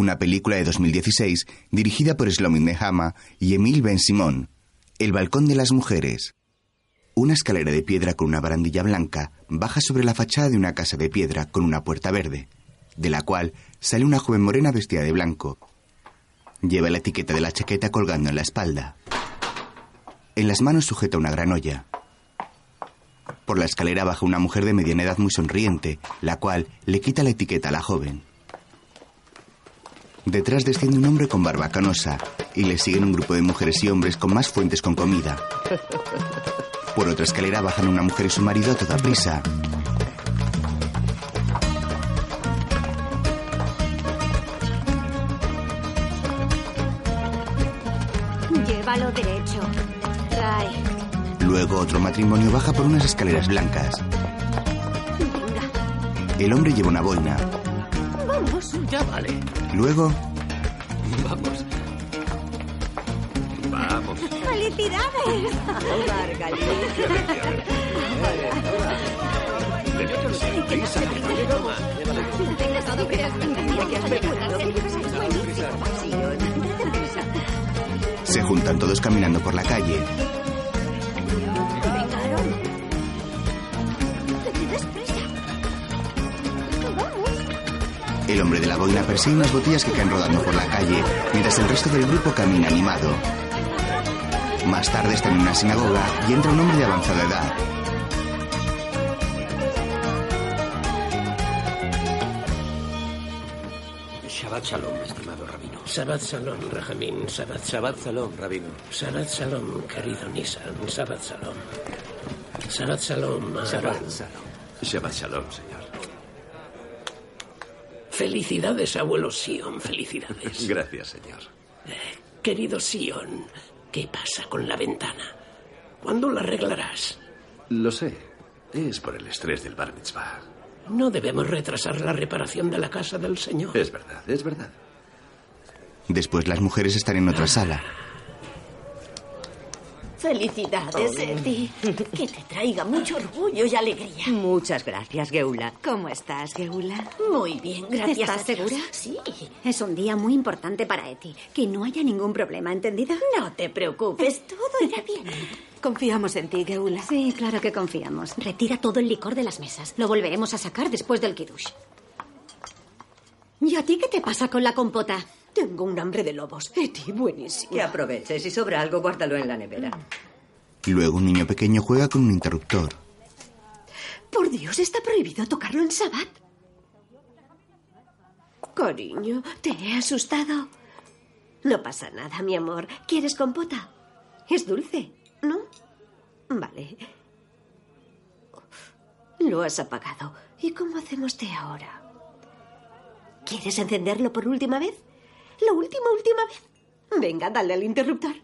una película de 2016 dirigida por Slomin Nehama y Emil Ben Simón. El balcón de las mujeres. Una escalera de piedra con una barandilla blanca baja sobre la fachada de una casa de piedra con una puerta verde, de la cual sale una joven morena vestida de blanco. Lleva la etiqueta de la chaqueta colgando en la espalda. En las manos sujeta una gran olla. Por la escalera baja una mujer de mediana edad muy sonriente, la cual le quita la etiqueta a la joven. Detrás desciende un hombre con barba canosa y le siguen un grupo de mujeres y hombres con más fuentes con comida. Por otra escalera bajan una mujer y su marido a toda prisa. Llévalo derecho. Trae. Luego otro matrimonio baja por unas escaleras blancas. Venga. El hombre lleva una boina. Ya vale. Luego, Vamos. Vamos. ¡Felicidades! Venga, todo se juntan todos caminando por la calle. El hombre de la boina persigue unas botellas que caen rodando por la calle, mientras el resto del grupo camina animado. Más tarde están en una sinagoga y entra un hombre de avanzada edad. Shabbat Shalom, estimado rabino. Shabbat Shalom, Rahamín. Shabbat, Shabbat Shalom, rabino. Shabbat Shalom, querido Nisan. Shabbat Shalom. Shabbat Shalom. Shabbat Shalom. Shabbat Shalom, señor. Felicidades, abuelo Sion. Felicidades. Gracias, señor. Querido Sion, ¿qué pasa con la ventana? ¿Cuándo la arreglarás? Lo sé. Es por el estrés del bar mitzvah. No debemos retrasar la reparación de la casa del Señor. Es verdad, es verdad. Después las mujeres están en otra sala. Felicidades, Eti. Que te traiga mucho orgullo y alegría. Muchas gracias, Geula. ¿Cómo estás, Geula? Muy bien, gracias. ¿Estás segura? Sí. Es un día muy importante para Eti. Que no haya ningún problema, ¿entendida? No te preocupes, todo irá bien. Confiamos en ti, Geula. Sí, claro que confiamos. Retira todo el licor de las mesas. Lo volveremos a sacar después del kiddush. ¿Y a ti qué te pasa con la compota? Tengo un hambre de lobos. Eti, buenísimo. Que aproveches. Si sobra algo, guárdalo en la nevera. Luego un niño pequeño juega con un interruptor. Por Dios, está prohibido tocarlo en Shabbat. Cariño, ¿te he asustado? No pasa nada, mi amor. ¿Quieres compota? Es dulce, ¿no? Vale. Lo has apagado. ¿Y cómo hacemos té ahora? ¿Quieres encenderlo por última vez? ¿La última, última vez? Venga, dale al interruptor.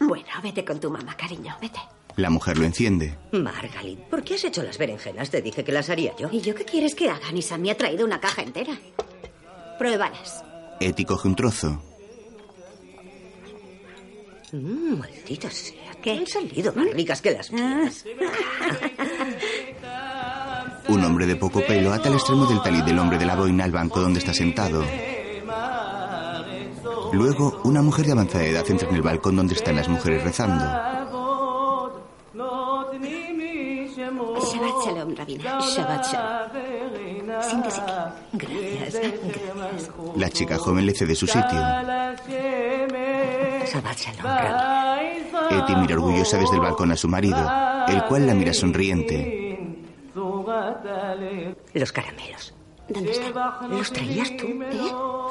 Bueno, vete con tu mamá, cariño, vete. La mujer lo enciende. Margalit, ¿por qué has hecho las berenjenas? Te dije que las haría yo. ¿Y yo qué quieres que haga? Nisa me ha traído una caja entera. Pruébalas. Eti coge un trozo. Mm, maldita sea. ¿Qué? Han salido más ricas que las mías. Un hombre de poco pelo ata el extremo del talit del hombre de la boina al banco donde está sentado. Luego, una mujer de avanzada edad entra en el balcón donde están las mujeres rezando. Shabbat Shalom, Rabina. Shabbat Shalom. Siéntese aquí. Gracias. Gracias. La chica joven le cede su sitio. Shabbat Shalom, Rabbi. Eti mira orgullosa desde el balcón a su marido, el cual la mira sonriente. Los caramelos. ¿Dónde están? ¿Los traías tú? ¿Eh? ¡Oh,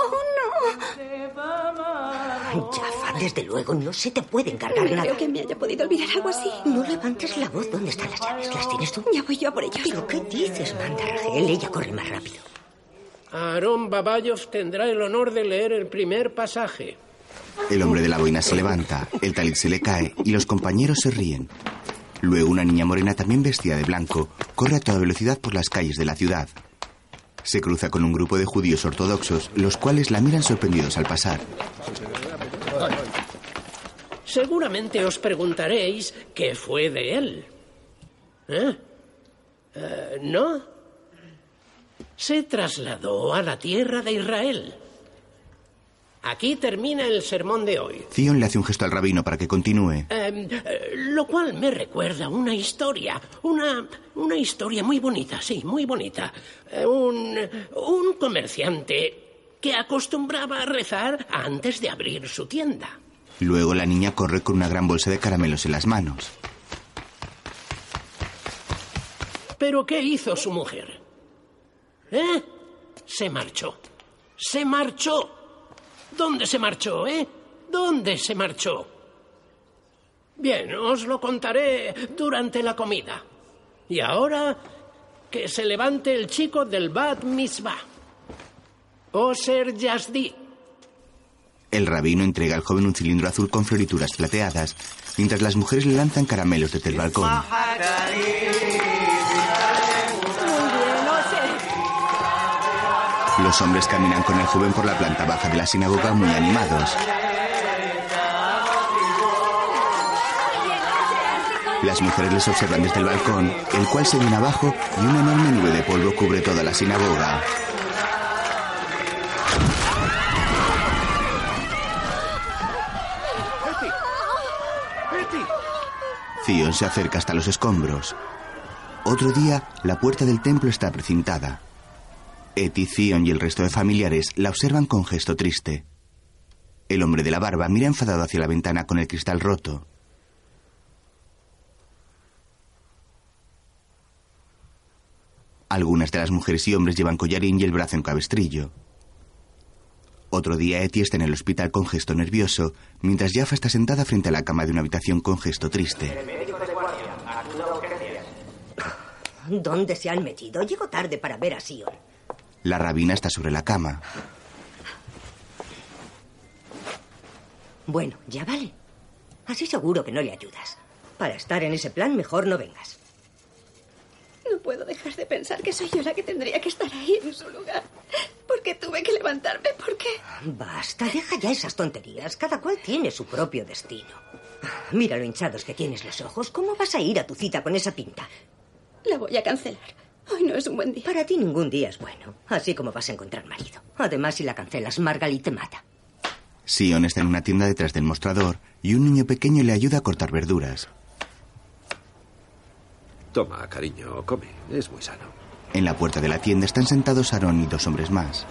no! Jaffa, desde luego, no se te puede encargar No nada. creo que me haya podido olvidar algo así. No levantes la voz. ¿Dónde están las llaves? ¿Las tienes tú? Ya voy yo a por ellos. ¿Pero qué dices, manda Rachel? Ella corre más rápido. Aarón Babayov tendrá el honor de leer el primer pasaje. El hombre de la boina se levanta, el talit se le cae y los compañeros se ríen. Luego una niña morena también vestida de blanco corre a toda velocidad por las calles de la ciudad. Se cruza con un grupo de judíos ortodoxos, los cuales la miran sorprendidos al pasar. Seguramente os preguntaréis qué fue de él. ¿Eh? Eh, ¿No? se trasladó a la tierra de Israel. Aquí termina el sermón de hoy. Zion le hace un gesto al rabino para que continúe. Eh, eh, lo cual me recuerda una historia, una, una historia muy bonita, sí, muy bonita. Eh, un, un comerciante que acostumbraba a rezar antes de abrir su tienda. Luego la niña corre con una gran bolsa de caramelos en las manos. ¿Pero qué hizo su mujer? ¿Eh? Se marchó. Se marchó. ¿Dónde se marchó, eh? ¿Dónde se marchó? Bien, os lo contaré durante la comida. Y ahora que se levante el chico del Bat Mitzvah. Oser Yazdi. El rabino entrega al joven un cilindro azul con florituras plateadas, mientras las mujeres le lanzan caramelos desde el balcón. Los hombres caminan con el joven por la planta baja de la sinagoga muy animados. Las mujeres les observan desde el balcón, el cual se viene abajo y una enorme nube de polvo cubre toda la sinagoga. Zion se acerca hasta los escombros. Otro día, la puerta del templo está precintada. Eti, Zion y el resto de familiares la observan con gesto triste. El hombre de la barba mira enfadado hacia la ventana con el cristal roto. Algunas de las mujeres y hombres llevan collarín y el brazo en cabestrillo. Otro día Eti está en el hospital con gesto nervioso, mientras Jaffa está sentada frente a la cama de una habitación con gesto triste. ¿Dónde se han metido? Llego tarde para ver a Sion. La rabina está sobre la cama. Bueno, ya vale. Así seguro que no le ayudas. Para estar en ese plan, mejor no vengas. No puedo dejar de pensar que soy yo la que tendría que estar ahí en su lugar. Porque tuve que levantarme, ¿por qué? Basta, deja ya esas tonterías. Cada cual tiene su propio destino. Mira lo hinchados que tienes los ojos. ¿Cómo vas a ir a tu cita con esa pinta? La voy a cancelar. Hoy no es un buen día. Para ti ningún día es bueno. Así como vas a encontrar marido. Además, si la cancelas, Margalit te mata. Sion está en una tienda detrás del mostrador y un niño pequeño le ayuda a cortar verduras. Toma, cariño, come. Es muy sano. En la puerta de la tienda están sentados Aarón y dos hombres más.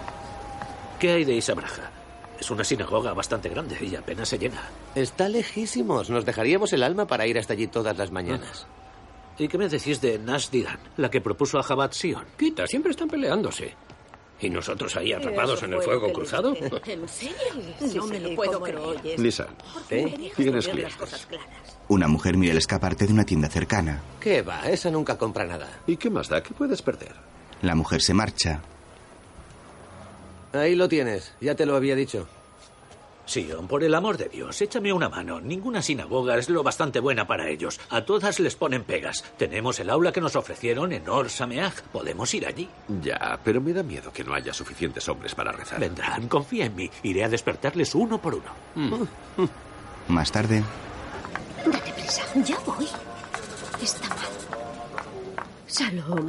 ¿Qué hay de Isabraja? Es una sinagoga bastante grande y apenas se llena. Está lejísimos. Nos dejaríamos el alma para ir hasta allí todas las mañanas. ¿Y qué me decís de Nash Didan, la que propuso a Jabat Sion? Quita, siempre están peleándose. ¿Y nosotros ahí atrapados en el fuego cruzado? ¿En serio? No me lo puedo creer. Lisa, ¿Eh? tienes Las clientes. cosas claras. Una mujer mira el escaparate de una tienda cercana. ¿Qué va? Esa nunca compra nada. ¿Y qué más da? ¿Qué puedes perder? La mujer se marcha. Ahí lo tienes. Ya te lo había dicho. Sion, por el amor de Dios, échame una mano. Ninguna sinagoga es lo bastante buena para ellos. A todas les ponen pegas. Tenemos el aula que nos ofrecieron en Or Sameach. Podemos ir allí. Ya, pero me da miedo que no haya suficientes hombres para rezar. Vendrán, confía en mí. Iré a despertarles uno por uno. Más tarde, Date prisa. Ya voy. Está mal. Salom.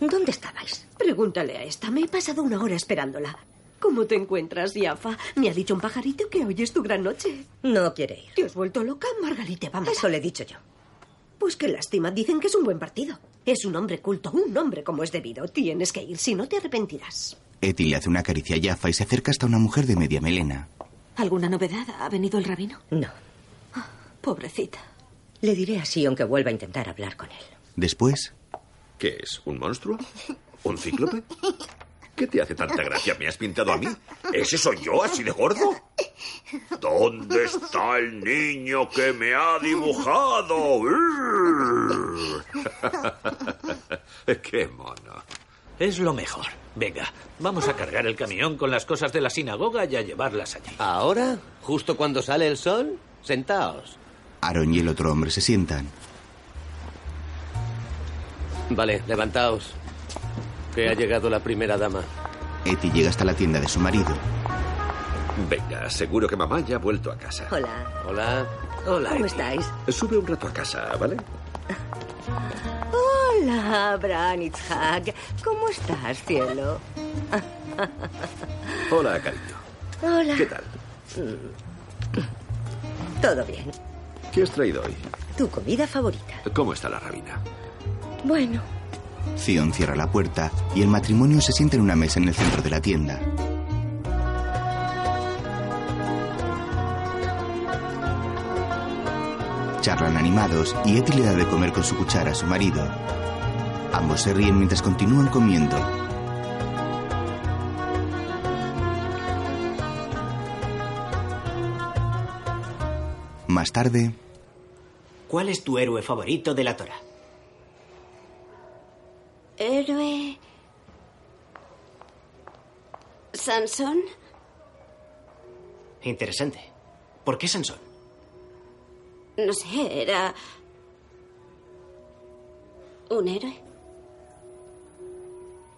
¿Dónde estabais? Pregúntale a esta. Me he pasado una hora esperándola. ¿Cómo te encuentras, Yafa? Me ha dicho un pajarito que hoy es tu gran noche. No quiere ir. ¿Te has vuelto loca? Margarita va a matar. Eso le he dicho yo. Pues qué lástima. Dicen que es un buen partido. Es un hombre culto, un hombre como es debido. Tienes que ir, si no te arrepentirás. Eti le hace una caricia a Jaffa y se acerca hasta una mujer de media melena. ¿Alguna novedad? ¿Ha venido el rabino? No. Pobrecita. Le diré a Sion que vuelva a intentar hablar con él. Después, ¿Qué es? ¿Un monstruo? ¿Un cíclope? ¿Qué te hace tanta gracia? ¿Me has pintado a mí? ¿Ese soy yo, así de gordo? ¿Dónde está el niño que me ha dibujado? ¡Qué mono! Es lo mejor. Venga, vamos a cargar el camión con las cosas de la sinagoga y a llevarlas allí. ¿Ahora? ¿Justo cuando sale el sol? Sentaos. Aaron y el otro hombre se sientan. Vale, levantaos. Que ha llegado la primera dama. Eti llega hasta la tienda de su marido. Venga, seguro que mamá ya ha vuelto a casa. Hola. Hola. Hola. ¿Cómo Eti. estáis? Sube un rato a casa, ¿vale? Hola, Abraham Itzhak. ¿Cómo estás, cielo? Hola, cariño. Hola. ¿Qué tal? Todo bien. ¿Qué has traído hoy? Tu comida favorita. ¿Cómo está la rabina? Bueno, Zion cierra la puerta y el matrimonio se sienta en una mesa en el centro de la tienda. Charlan animados y Eti le da de comer con su cuchara a su marido. Ambos se ríen mientras continúan comiendo. Más tarde, ¿Cuál es tu héroe favorito de la Torah? Héroe. Sansón. Interesante. ¿Por qué Sansón? No sé, era. un héroe.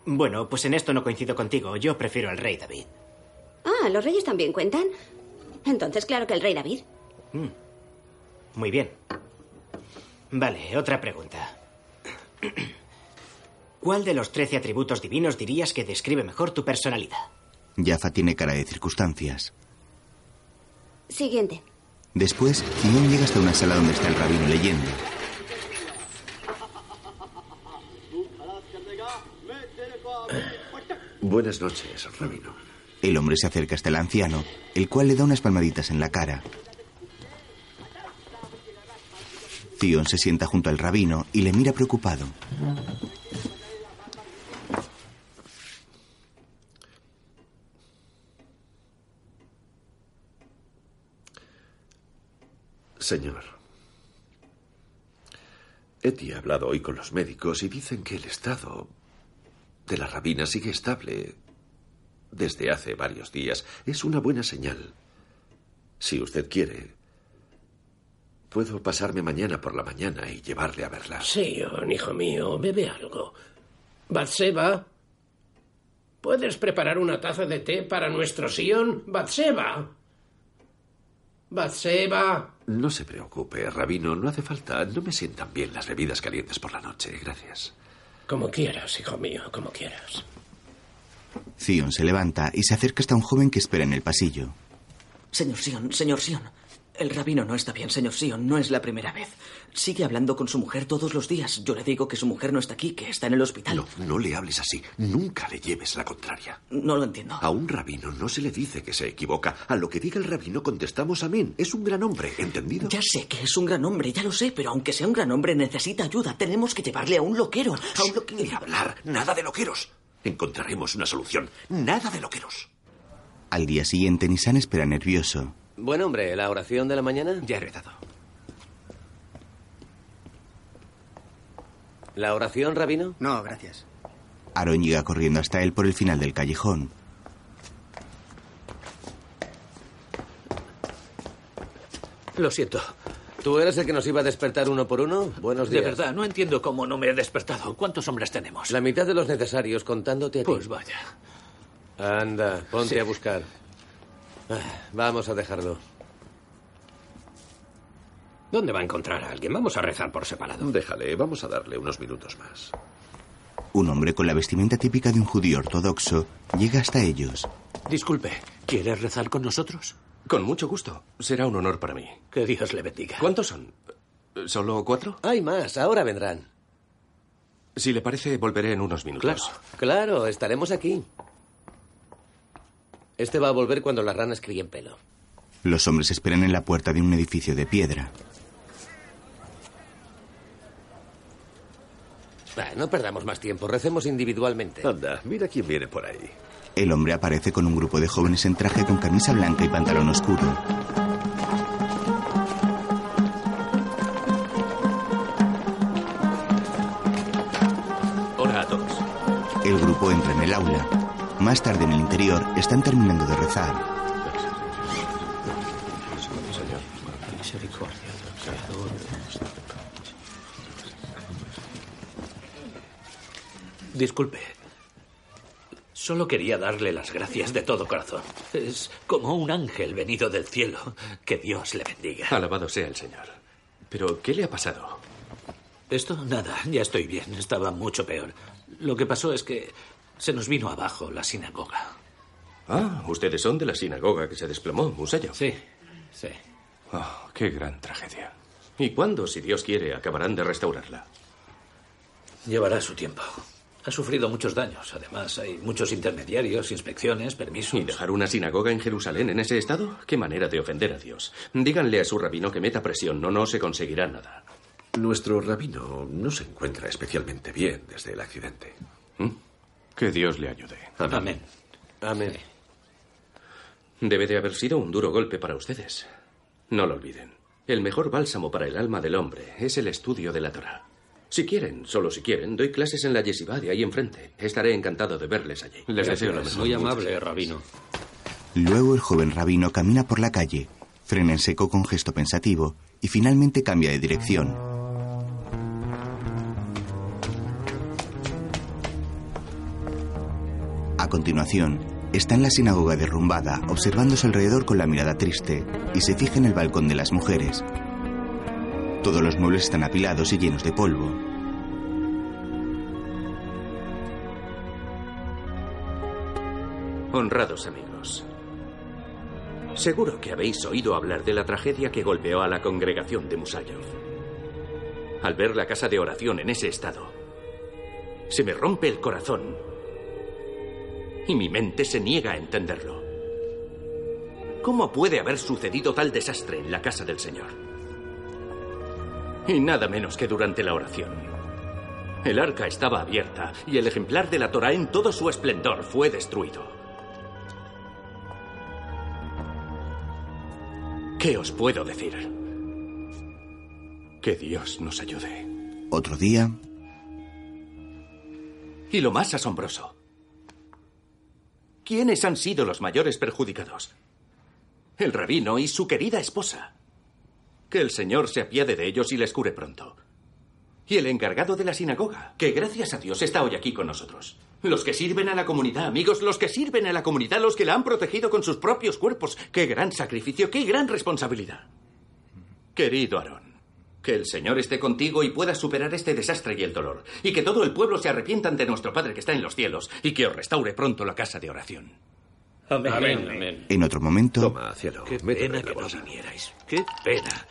Bueno, pues en esto no coincido contigo. Yo prefiero al rey David. Ah, los reyes también cuentan. Entonces, claro que el rey David. Muy bien. Vale, otra pregunta. ¿Cuál de los trece atributos divinos dirías que describe mejor tu personalidad? Jaffa tiene cara de circunstancias. Siguiente. Después, Zion llega hasta una sala donde está el rabino leyendo. Buenas noches, rabino. El hombre se acerca hasta el anciano, el cual le da unas palmaditas en la cara. Zion se sienta junto al rabino y le mira preocupado. Señor. Eti ha hablado hoy con los médicos y dicen que el estado de la rabina sigue estable desde hace varios días. Es una buena señal. Si usted quiere, puedo pasarme mañana por la mañana y llevarle a verla. Sion, hijo mío, bebe algo. Batseba, ¿puedes preparar una taza de té para nuestro Sion? Batseba. Batseba. No se preocupe, rabino, no hace falta. No me sientan bien las bebidas calientes por la noche. Gracias. Como quieras, hijo mío, como quieras. Zion se levanta y se acerca hasta un joven que espera en el pasillo. Señor Sion, señor Sion. El rabino no está bien, señor Sion. No es la primera vez. Sigue hablando con su mujer todos los días. Yo le digo que su mujer no está aquí, que está en el hospital. No, no le hables así. Nunca le lleves la contraria. No lo entiendo. A un rabino no se le dice que se equivoca. A lo que diga el rabino contestamos amén. Es un gran hombre, ¿entendido? Ya sé que es un gran hombre, ya lo sé, pero aunque sea un gran hombre necesita ayuda. Tenemos que llevarle a un loquero. A un loquero. Ni hablar, nada de loqueros. Encontraremos una solución. Nada de loqueros. Al día siguiente, Nisan espera nervioso. Buen hombre, ¿la oración de la mañana? Ya he rezado. ¿La oración, rabino? No, gracias. Aaron llega corriendo hasta él por el final del callejón. Lo siento. ¿Tú eres el que nos iba a despertar uno por uno? Buenos De días. verdad, no entiendo cómo no me he despertado. ¿Cuántos hombres tenemos? La mitad de los necesarios, contándote a ti. Pues vaya. Anda, ponte Sí. a buscar. Ah, Vamos a dejarlo. ¿Dónde va a encontrar a alguien? Vamos a rezar por separado. Déjale, vamos a darle unos minutos más. Un hombre con la vestimenta típica de un judío ortodoxo llega hasta ellos. Disculpe, ¿quieres rezar con nosotros? Con mucho gusto. Será un honor para mí. Que Dios le bendiga. ¿Cuántos son? ¿Solo cuatro? Hay más, ahora vendrán. Si le parece, volveré en unos minutos. Claro, estaremos aquí. Este va a volver cuando las ranas críen pelo. Los hombres esperan en la puerta de un edificio de piedra. Ah, no perdamos más tiempo, recemos individualmente. Anda, mira quién viene por ahí. El hombre aparece con un grupo de jóvenes en traje con camisa blanca y pantalón oscuro. Hola a todos. El grupo entra en el aula. Más tarde en el interior están terminando de rezar. Disculpe. Solo quería darle las gracias de todo corazón. Es como un ángel venido del cielo. Que Dios le bendiga. Alabado sea el Señor. Pero, ¿qué le ha pasado? Esto, nada, ya estoy bien. Estaba mucho peor. Lo que pasó es que se nos vino abajo la sinagoga. Ah, ustedes son de la sinagoga que se desplomó, Musayo. Sí, sí. Oh, qué gran tragedia. ¿Y cuándo, si Dios quiere, acabarán de restaurarla? Llevará su tiempo. Ha sufrido muchos daños. Además, hay muchos intermediarios, inspecciones, permisos. ¿Y dejar una sinagoga en Jerusalén en ese estado? Qué manera de ofender a Dios. Díganle a su rabino que meta presión, no, no se conseguirá nada. Nuestro rabino no se encuentra especialmente bien desde el accidente. ¿Mm? Que Dios le ayude. Amén. Amén. Debe de haber sido un duro golpe para ustedes. No lo olviden. El mejor bálsamo para el alma del hombre es el estudio de la Torah. Si quieren, solo si quieren, doy clases en la yeshiva de ahí enfrente. Estaré encantado de verles allí. Les deseo lo mejor. Muy amable, rabino. Luego el joven rabino camina por la calle, frena en seco con gesto pensativo y finalmente cambia de dirección. A continuación, está en la sinagoga derrumbada, su alrededor con la mirada triste, y se fija en el balcón de las mujeres. Todos los muebles están apilados y llenos de polvo. Honrados amigos. Seguro que habéis oído hablar de la tragedia que golpeó a la congregación de Musayov. Al ver la casa de oración en ese estado, se me rompe el corazón y mi mente se niega a entenderlo. ¿Cómo puede haber sucedido tal desastre en la casa del Señor? Y nada menos que durante la oración. El arca estaba abierta y el ejemplar de la Torah en todo su esplendor fue destruido. ¿Qué os puedo decir? Que Dios nos ayude. Otro día, Y lo más asombroso. ¿Quiénes han sido los mayores perjudicados? El rabino y su querida esposa. Que el Señor se apiade de ellos y les cure pronto. Y el encargado de la sinagoga, que gracias a Dios está hoy aquí con nosotros. Los que sirven a la comunidad, amigos, los que sirven a la comunidad, los que la han protegido con sus propios cuerpos. Qué gran sacrificio, qué gran responsabilidad. Querido Aarón, que el Señor esté contigo y puedas superar este desastre y el dolor. Y que todo el pueblo se arrepienta ante nuestro Padre que está en los cielos y que os restaure pronto la casa de oración. Amén. Amén, amén. en otro momento, Toma, cielo. Qué pena en la que no vinierais. Qué pena.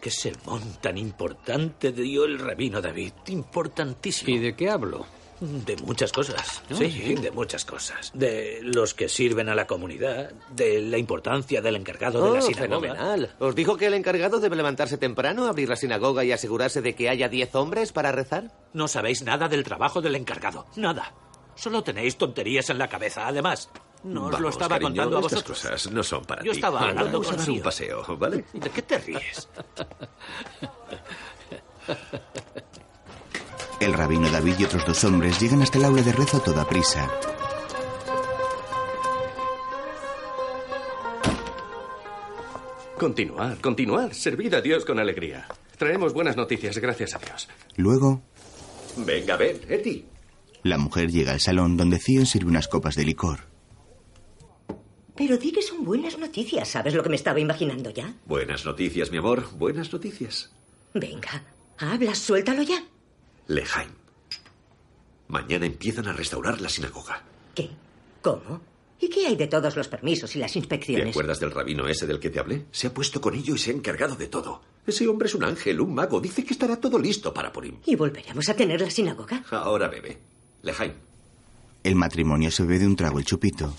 Qué sermón tan importante dio el rabino David. Importantísimo. ¿Y de qué hablo? De muchas cosas. Ah, sí, sí. de muchas cosas. De los que sirven a la comunidad, de la importancia del encargado de la Oh, sinagoga. fenomenal. ¿Os dijo que el encargado debe levantarse temprano, abrir la sinagoga y asegurarse de que haya diez hombres para rezar? No sabéis nada del trabajo del encargado. Nada. Solo tenéis tonterías en la cabeza. Además, no os lo estaba cariño, contando a estas vosotros. cosas no son para Yo ti. estaba hablando Vamos a con un paseo, ¿vale? ¿De qué te ríes? el rabino David y otros dos hombres llegan hasta el aula de rezo a toda prisa. Continuar, continuar. Servid a Dios con alegría. Traemos buenas noticias, gracias a Dios. Luego, Venga, ven, Eti. la mujer llega al salón donde Zion sirve unas copas de licor. Pero di que son buenas noticias. ¿Sabes lo que me estaba imaginando ya? Buenas noticias, mi amor. Buenas noticias. Venga, habla, suéltalo ya. Lejaim. Mañana empiezan a restaurar la sinagoga. ¿Qué? ¿Cómo? ¿Y qué hay de todos los permisos y las ¿Te inspecciones? acuerdas del rabino ese del que te hablé? Se ha puesto con ello y se ha encargado de todo. Ese hombre es un ángel, un mago. Dice que estará todo listo para Purim. ¿Y volveremos a tener la sinagoga? Ahora bebe. Lejaim. El matrimonio se bebe de un trago el chupito.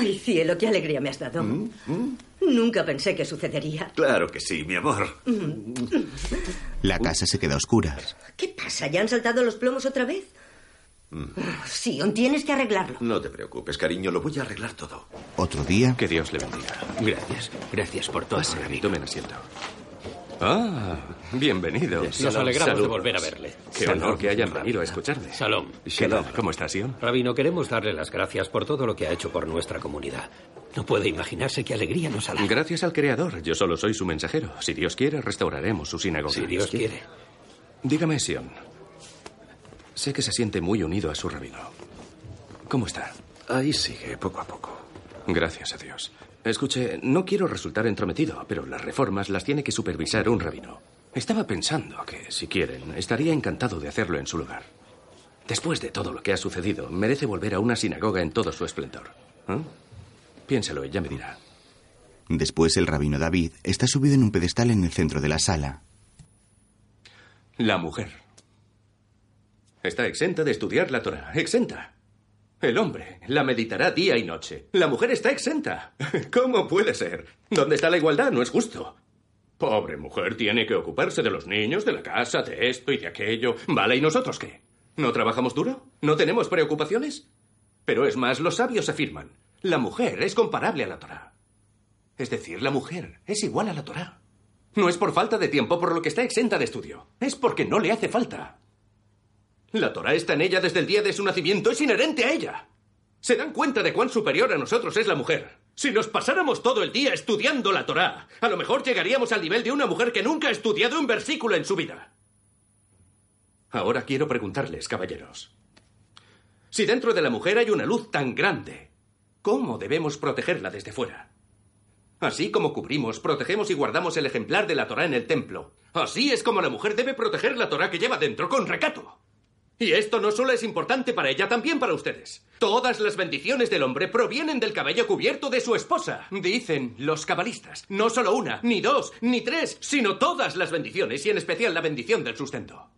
Ay, cielo, qué alegría me has dado. Mm, Nunca pensé que sucedería. Claro que sí, mi amor. La casa se queda a oscuras. ¿Qué pasa? ¿Ya han saltado los plomos otra vez? Mm. Sion, tienes que arreglarlo. No te preocupes, cariño. Lo voy a arreglar todo. Otro día, Que Dios le bendiga. Gracias. Gracias por todo, Pase, rabino. tomen asiento. Ah, bienvenido. Nos alegramos de volver a verle. Qué Salom, honor que hayan venido a escucharme. Salom. ¿Qué tal? ¿Cómo está, Sion? Rabino, queremos darle las gracias por todo lo que ha hecho por nuestra comunidad. No puede imaginarse qué alegría nos ha dado. Gracias al Creador. Yo solo soy su mensajero. Si Dios quiere, restauraremos su sinagoga. Si Dios quiere. Dígame, Sion. Sé que se siente muy unido a su rabino. ¿Cómo está? Ahí sigue, poco a poco. Gracias a Dios. Escuche, no quiero resultar entrometido, pero las reformas las tiene que supervisar un rabino. Estaba pensando que, si quieren, estaría encantado de hacerlo en su lugar. Después de todo lo que ha sucedido, merece volver a una sinagoga en todo su esplendor. ¿Eh? Piénselo y ya me dirá. Después el rabino David está subido en un pedestal en el centro de la sala. La mujer. Está exenta de estudiar la Torah. Exenta. El hombre la meditará día y noche. La mujer está exenta. ¿Cómo puede ser? ¿Dónde está la igualdad? No es justo. Pobre mujer tiene que ocuparse de los niños, de la casa, de esto y de aquello. Vale, ¿y nosotros qué? ¿No trabajamos duro? ¿No tenemos preocupaciones? Pero es más, los sabios afirman, la mujer es comparable a la Torah. Es decir, la mujer es igual a la Torah. No es por falta de tiempo por lo que está exenta de estudio. Es porque no le hace falta. La Torah está en ella desde el día de su nacimiento. Es inherente a ella. ¿Se dan cuenta de cuán superior a nosotros es la mujer? Si nos pasáramos todo el día estudiando la Torá, a lo mejor llegaríamos al nivel de una mujer que nunca ha estudiado un versículo en su vida. Ahora quiero preguntarles, caballeros. Si dentro de la mujer hay una luz tan grande, ¿cómo debemos protegerla desde fuera? Así como cubrimos, protegemos y guardamos el ejemplar de la Torá en el templo, así es como la mujer debe proteger la Torá que lleva dentro con recato. Y esto no solo es importante para ella, también para ustedes. Todas las bendiciones del hombre provienen del cabello cubierto de su esposa, dicen los cabalistas. No solo una, ni dos, ni tres, sino todas las bendiciones y en especial la bendición del sustento.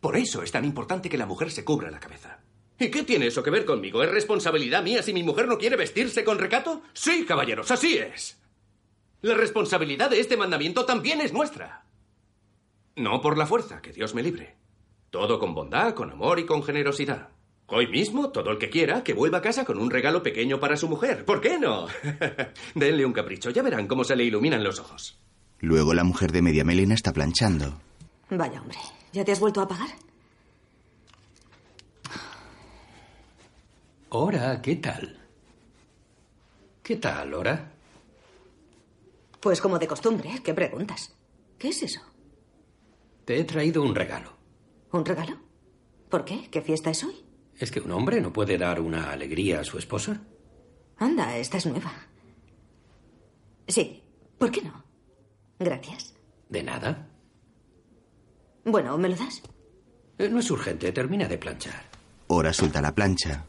Por eso es tan importante que la mujer se cubra la cabeza. ¿Y qué tiene eso que ver conmigo? ¿Es responsabilidad mía si mi mujer no quiere vestirse con recato? Sí, caballeros, así es. La responsabilidad de este mandamiento también es nuestra. No por la fuerza, que Dios me libre. Todo con bondad, con amor y con generosidad. Hoy mismo, todo el que quiera, que vuelva a casa con un regalo pequeño para su mujer. ¿Por qué no? Denle un capricho, ya verán cómo se le iluminan los ojos. Luego la mujer de media melena está planchando. Vaya, hombre. ¿Ya te has vuelto a pagar? Hora, ¿qué tal? ¿Qué tal, Hora? Pues como de costumbre, ¿qué preguntas? ¿Qué es eso? Te he traído un regalo. ¿Un regalo? ¿Por qué? ¿Qué fiesta es hoy? ¿Es que un hombre no puede dar una alegría a su esposa? Anda, esta es nueva. Sí, ¿por qué no? Gracias. ¿De nada? Bueno, ¿me lo das? Eh, no es urgente, termina de planchar. Hora suelta la plancha.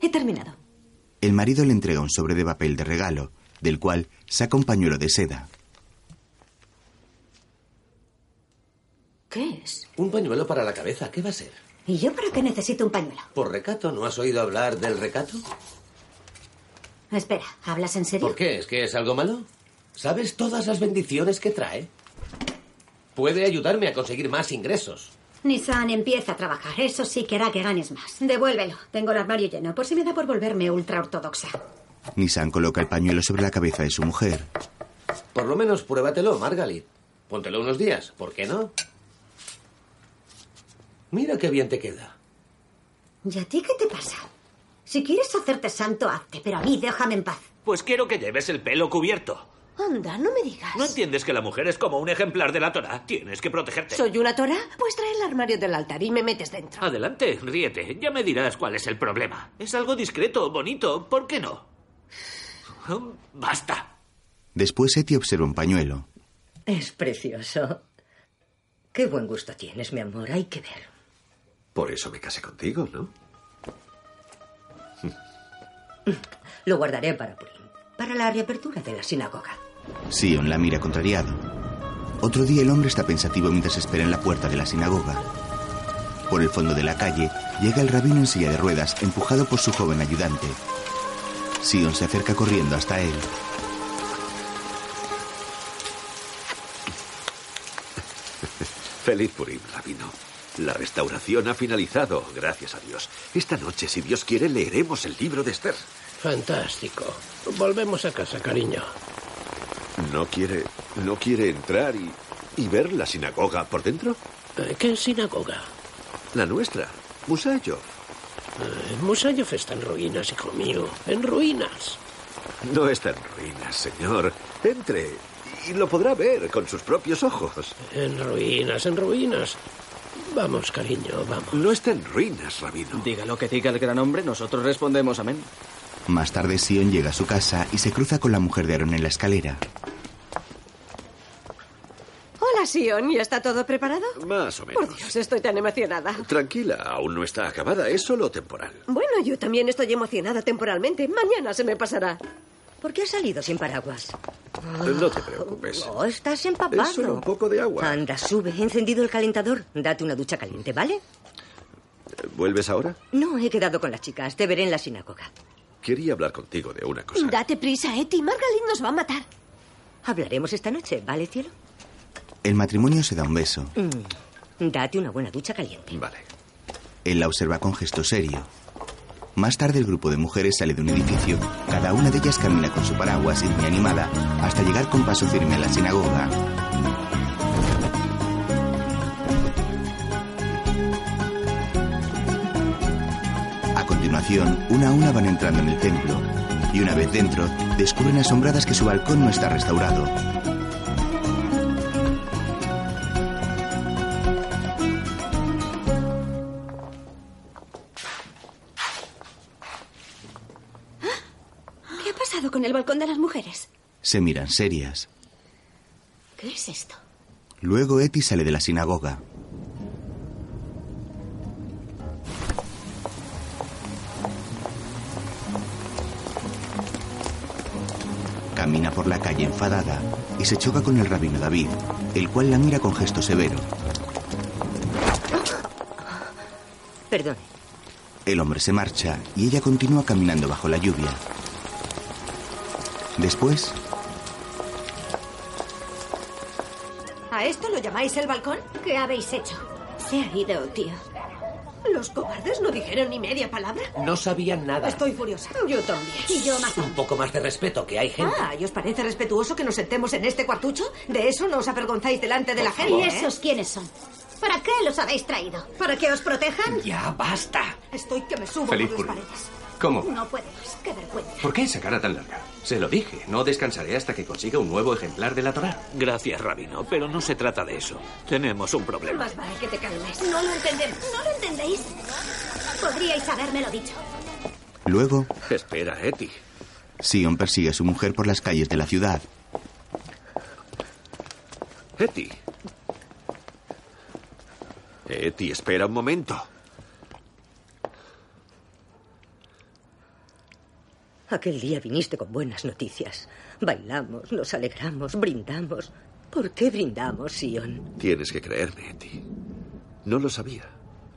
He terminado. El marido le entrega un sobre de papel de regalo, del cual saca un pañuelo de seda. ¿Qué es? Un pañuelo para la cabeza, ¿qué va a ser? ¿Y yo para qué necesito un pañuelo? ¿Por recato? ¿No has oído hablar del recato? Espera, ¿hablas en serio? ¿Por qué? ¿Es que es algo malo? ¿Sabes todas las bendiciones que trae? Puede ayudarme a conseguir más ingresos. Nissan empieza a trabajar. Eso sí que hará que ganes más. Devuélvelo. Tengo el armario lleno, por si me da por volverme ultra ortodoxa. Nissan coloca el pañuelo sobre la cabeza de su mujer. Por lo menos pruébatelo, Margalit. Póntelo unos días, ¿por qué no? Mira qué bien te queda. ¿Y a ti qué te pasa? Si quieres hacerte santo, hazte, pero a mí déjame en paz. Pues quiero que lleves el pelo cubierto. Anda, no me digas. ¿No entiendes que la mujer es como un ejemplar de la Torah? Tienes que protegerte. ¿Soy una Torah? Pues trae el armario del altar y me metes dentro. Adelante, ríete. Ya me dirás cuál es el problema. Es algo discreto, bonito. ¿Por qué no? Basta. Después Eti observa un pañuelo. Es precioso. Qué buen gusto tienes, mi amor. Hay que ver. Por eso me casé contigo, ¿no? Lo guardaré para Purim, para la reapertura de la sinagoga. Sion la mira contrariado. Otro día el hombre está pensativo mientras espera en la puerta de la sinagoga. Por el fondo de la calle llega el rabino en silla de ruedas, empujado por su joven ayudante. Sion se acerca corriendo hasta él. Feliz Purim, rabino. La restauración ha finalizado, gracias a Dios. Esta noche, si Dios quiere, leeremos el libro de Esther. Fantástico. Volvemos a casa, cariño. ¿No quiere, no quiere entrar y, y ver la sinagoga por dentro? Eh, ¿Qué sinagoga? La nuestra, Musayov. Eh, Musayov está en ruinas, hijo mío. En ruinas. No está en ruinas, señor. Entre y lo podrá ver con sus propios ojos. En ruinas, en ruinas. Vamos, cariño, vamos. No está en ruinas, rabino. Diga lo que diga el gran hombre, nosotros respondemos amén. Más tarde Sion llega a su casa y se cruza con la mujer de Aaron en la escalera. Hola, Sion. ¿Ya está todo preparado? Más o menos. Por Dios, estoy tan emocionada. Tranquila, aún no está acabada, es solo temporal. Bueno, yo también estoy emocionada temporalmente. Mañana se me pasará. ¿Por qué has salido sin paraguas? No te preocupes. No, estás empapado. Es solo un poco de agua. Anda, sube. He encendido el calentador. Date una ducha caliente, ¿vale? ¿Vuelves ahora? No, he quedado con las chicas. Te veré en la sinagoga. Quería hablar contigo de una cosa. Date prisa, Eti. Margalit nos va a matar. Hablaremos esta noche, ¿vale, cielo? El matrimonio se da un beso. Mm. Date una buena ducha caliente. Vale. Él la observa con gesto serio. Más tarde el grupo de mujeres sale de un edificio. Cada una de ellas camina con su paraguas y muy animada hasta llegar con paso firme a la sinagoga. A continuación, una a una van entrando en el templo y una vez dentro, descubren asombradas que su balcón no está restaurado. Se miran serias. ¿Qué es esto? Luego Eti sale de la sinagoga. Camina por la calle enfadada y se choca con el rabino David, el cual la mira con gesto severo. Perdón. El hombre se marcha y ella continúa caminando bajo la lluvia. Después, ¿A esto lo llamáis el balcón? ¿Qué habéis hecho? Se ha ido, tío. ¿Los cobardes no dijeron ni media palabra? No sabían nada. Estoy furiosa. Yo también. Y yo más Un poco más de respeto, que hay gente. Ah, ¿y os parece respetuoso que nos sentemos en este cuartucho? ¿De eso no os avergonzáis delante de la gente? ¿Y eh? esos quiénes son? ¿Para qué los habéis traído? ¿Para que os protejan? Ya basta. Estoy que me subo Feliz por las paredes. ¿Cómo? No puedo más. Qué vergüenza. ¿Por qué esa cara tan larga? Se lo dije, no descansaré hasta que consiga un nuevo ejemplar de la Torá. Gracias, Rabino, pero no se trata de eso. Tenemos un problema. Más vale que te calmes. No lo entendemos. ¿No lo entendéis? Podríais habérmelo dicho. luego, Espera, Eti. Sion persigue a su mujer por las calles de la ciudad. Eti. Eti, espera un momento. Aquel día viniste con buenas noticias. Bailamos, nos alegramos, brindamos. ¿Por qué brindamos, Sion? Tienes que creerme, Eti. No lo sabía.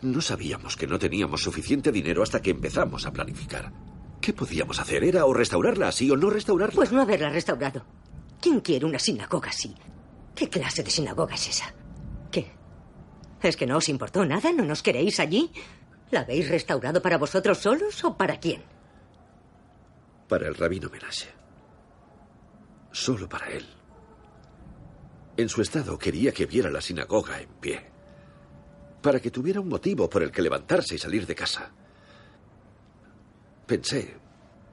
No sabíamos que no teníamos suficiente dinero hasta que empezamos a planificar. ¿Qué podíamos hacer? ¿Era o restaurarla así o no restaurarla? Pues no haberla restaurado. ¿Quién quiere una sinagoga así? ¿Qué clase de sinagoga es esa? ¿Qué? ¿Es que no os importó nada? ¿No nos queréis allí? ¿La habéis restaurado para vosotros solos o para quién? Para el rabino Menashe. Solo para él. En su estado quería que viera la sinagoga en pie. Para que tuviera un motivo por el que levantarse y salir de casa. Pensé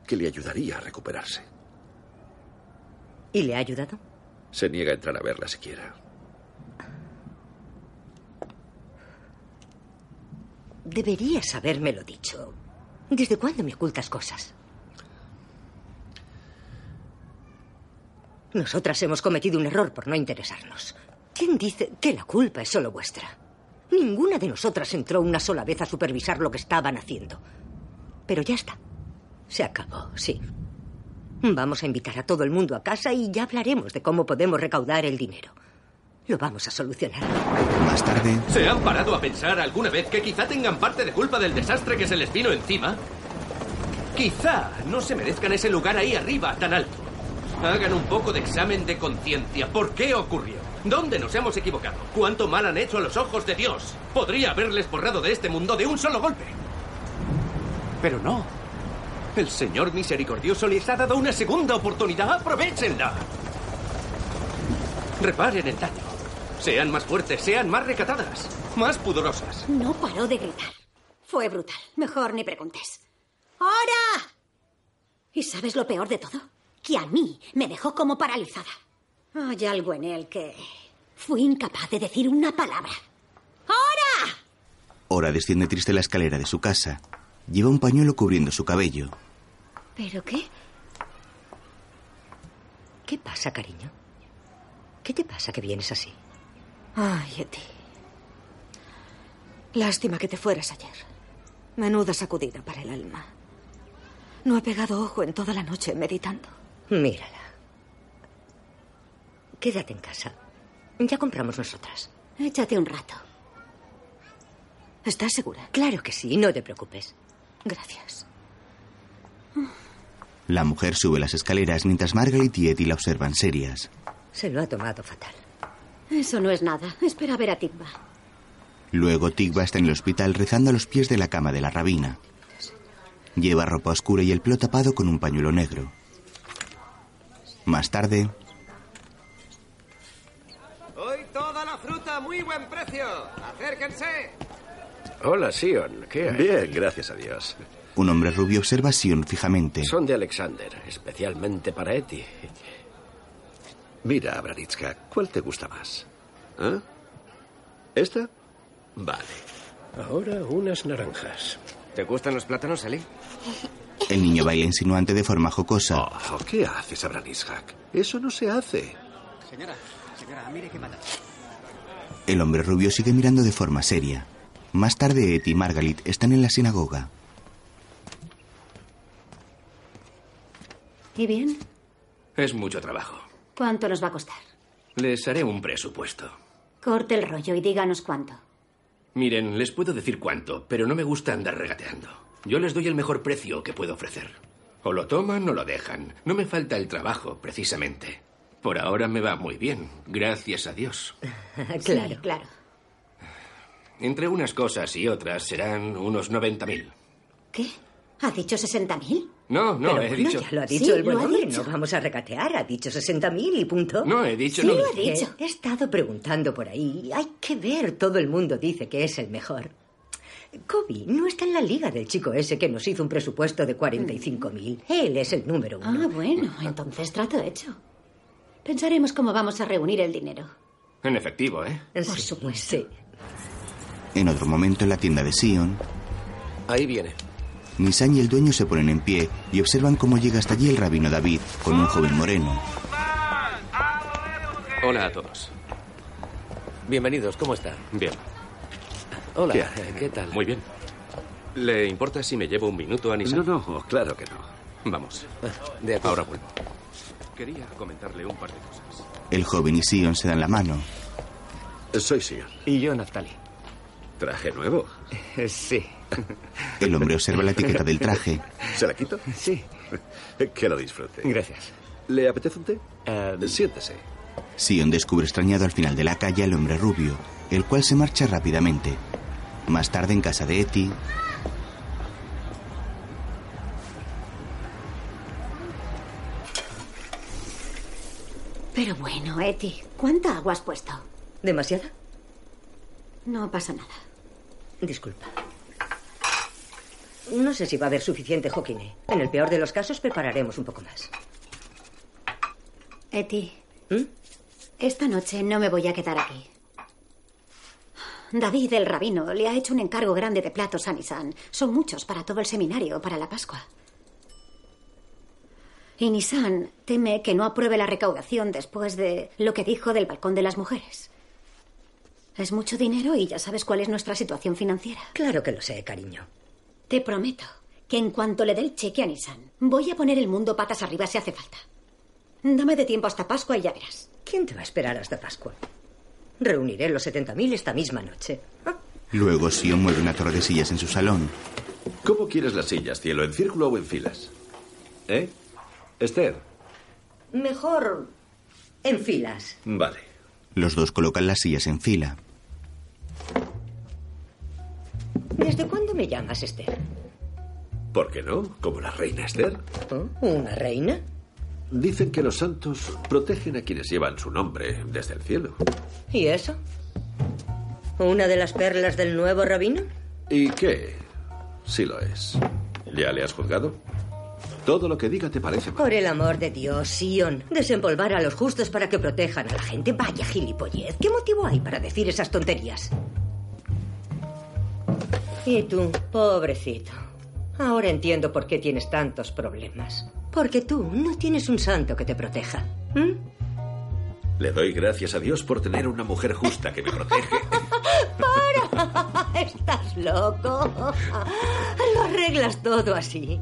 que le ayudaría a recuperarse. ¿Y le ha ayudado? Se niega a entrar a verla siquiera. Deberías habérmelo dicho. ¿Desde cuándo me ocultas cosas? Nosotras hemos cometido un error por no interesarnos. ¿Quién dice que la culpa es solo vuestra? Ninguna de nosotras entró una sola vez a supervisar lo que estaban haciendo. Pero ya está. Se acabó, sí. Vamos a invitar a todo el mundo a casa y ya hablaremos de cómo podemos recaudar el dinero. Lo vamos a solucionar. Más tarde, ¿Se han parado a pensar alguna vez que quizá tengan parte de culpa del desastre que se les vino encima? Quizá no se merezcan ese lugar ahí arriba, tan alto. Hagan un poco de examen de conciencia. ¿Por qué ocurrió? ¿Dónde nos hemos equivocado? ¿Cuánto mal han hecho a los ojos de Dios? Podría haberles borrado de este mundo de un solo golpe. Pero no. El Señor misericordioso les ha dado una segunda oportunidad. Aprovechenla. Reparen el daño. Sean más fuertes, sean más recatadas, más pudorosas. No paró de gritar. Fue brutal. Mejor ni preguntes. ¡Ahora! ¿Y sabes lo peor de todo? Que a mí me dejó como paralizada. Hay algo en él que... Fui incapaz de decir una palabra. ¡Ahora! Ora desciende triste la escalera de su casa. Lleva un pañuelo cubriendo su cabello. ¿Pero qué? ¿Qué pasa, cariño? ¿Qué te pasa que vienes así? Ay, Eti. Lástima que te fueras ayer. Menuda sacudida para el alma. No he pegado ojo en toda la noche meditando. Mírala. Quédate en casa. Ya compramos nosotras. Échate un rato. ¿Estás segura? Claro que sí, no te preocupes. Gracias. La mujer sube las escaleras mientras Margaret y Etty la observan serias. Se lo ha tomado fatal. Eso no es nada. Espera a ver a Tigba. Luego Tigba está en el hospital rezando a los pies de la cama de la rabina. Lleva ropa oscura y el pelo tapado con un pañuelo negro. Más tarde, Hoy toda la fruta a muy buen precio. Acérquense. Hola, Sion. ¿Qué hay? Bien, gracias a Dios. un hombre rubio observa a Sion fijamente. Son de Alexander, especialmente para Eti. Mira, Abranitska, ¿cuál te gusta más? ¿Ah? ¿Esta? Vale. Ahora unas naranjas. ¿Te gustan los plátanos, Ali? El niño baila insinuante de forma jocosa. Oh, ¿Qué haces, Abranitskak? Eso no se hace. Señora, señora, mire qué mata. El hombre rubio sigue mirando de forma seria. Más tarde, Etty y Margalit están en la sinagoga. ¿Y bien? Es mucho trabajo. ¿Cuánto nos va a costar? Les haré un presupuesto. Corte el rollo y díganos cuánto. Miren, les puedo decir cuánto, pero no me gusta andar regateando. Yo les doy el mejor precio que puedo ofrecer. O lo toman o lo dejan. No me falta el trabajo, precisamente. Por ahora me va muy bien, gracias a Dios. claro. Sí, claro. Entre unas cosas y otras serán unos 90.000. ¿Qué? ¿Ha dicho 60.000? No, no, Pero he bueno, dicho. ya lo ha dicho Sí, el buen lo ha hombre. dicho. No vamos a recatear. Ha dicho 60.000 y punto. No, he dicho Sí, no. lo ha dicho. He estado preguntando por ahí. Hay que ver. Todo el mundo dice que es el mejor. Kobe no está en la liga del chico ese que nos hizo un presupuesto de 45.000. Él es el número uno. Ah, bueno, entonces trato hecho. Pensaremos cómo vamos a reunir el dinero. En efectivo, ¿eh? Por supuesto. En otro momento, en la tienda de Sion, Ahí viene. Nisan y el dueño se ponen en pie y observan cómo llega hasta allí el rabino David con un joven moreno. Hola a todos. Bienvenidos, ¿cómo está? Bien. Hola, ¿Qué tal? Muy bien. ¿Le importa si me llevo un minuto a Nisan? No, no, claro que no. Vamos. De acuerdo. Ahora vuelvo. Quería comentarle un par de cosas. El joven y Sion se dan la mano. Soy Sion. Y yo, Naftali. ¿Traje nuevo? Sí. El hombre observa la etiqueta del traje. ¿Se la quito? Sí. Que lo disfrute. Gracias. ¿Le apetece un té? Eh, Siéntese. Sion descubre extrañado al final de la calle al hombre rubio, el cual se marcha rápidamente. Más tarde, en casa de Etty, Pero bueno, Eti, ¿cuánta agua has puesto? ¿Demasiada? No pasa nada. Disculpa. No sé si va a haber suficiente joquine. En el peor de los casos prepararemos un poco más. Eti, ¿Mm? esta noche no me voy a quedar aquí. David, el rabino, le ha hecho un encargo grande de platos a Nisan. Son muchos para todo el seminario, para la Pascua. Y Nisan teme que no apruebe la recaudación después de lo que dijo del balcón de las mujeres. Es mucho dinero y ya sabes cuál es nuestra situación financiera. Claro que lo sé, cariño. Te prometo que en cuanto le dé el cheque a Nisan, voy a poner el mundo patas arriba si hace falta. Dame de tiempo hasta Pascua y ya verás. ¿Quién te va a esperar hasta Pascua? Reuniré los 70.000 esta misma noche. luego Sion mueve una torre de sillas en su salón. ¿Cómo quieres las sillas, cielo? ¿En círculo o en filas? ¿Eh? Esther. Mejor en filas. Vale. Los dos colocan las sillas en fila. ¿Desde cuándo me llamas Esther? ¿Por qué no? Como la reina Esther. ¿Oh? ¿Una reina? Dicen que los santos protegen a quienes llevan su nombre desde el cielo. ¿Y eso? ¿Una de las perlas del nuevo rabino? ¿Y qué? Sí lo es. ¿Ya le has juzgado? Todo lo que diga te parece mal. Por el amor de Dios, Sion. Desempolvar a los justos para que protejan a la gente. Vaya gilipollez. ¿Qué motivo hay para decir esas tonterías? Y tú, pobrecito. Ahora entiendo por qué tienes tantos problemas. Porque tú no tienes un santo que te proteja. ¿Mm? Le doy gracias a Dios por tener una mujer justa que me protege. ¡Para! Estás loco. Lo arreglas todo así.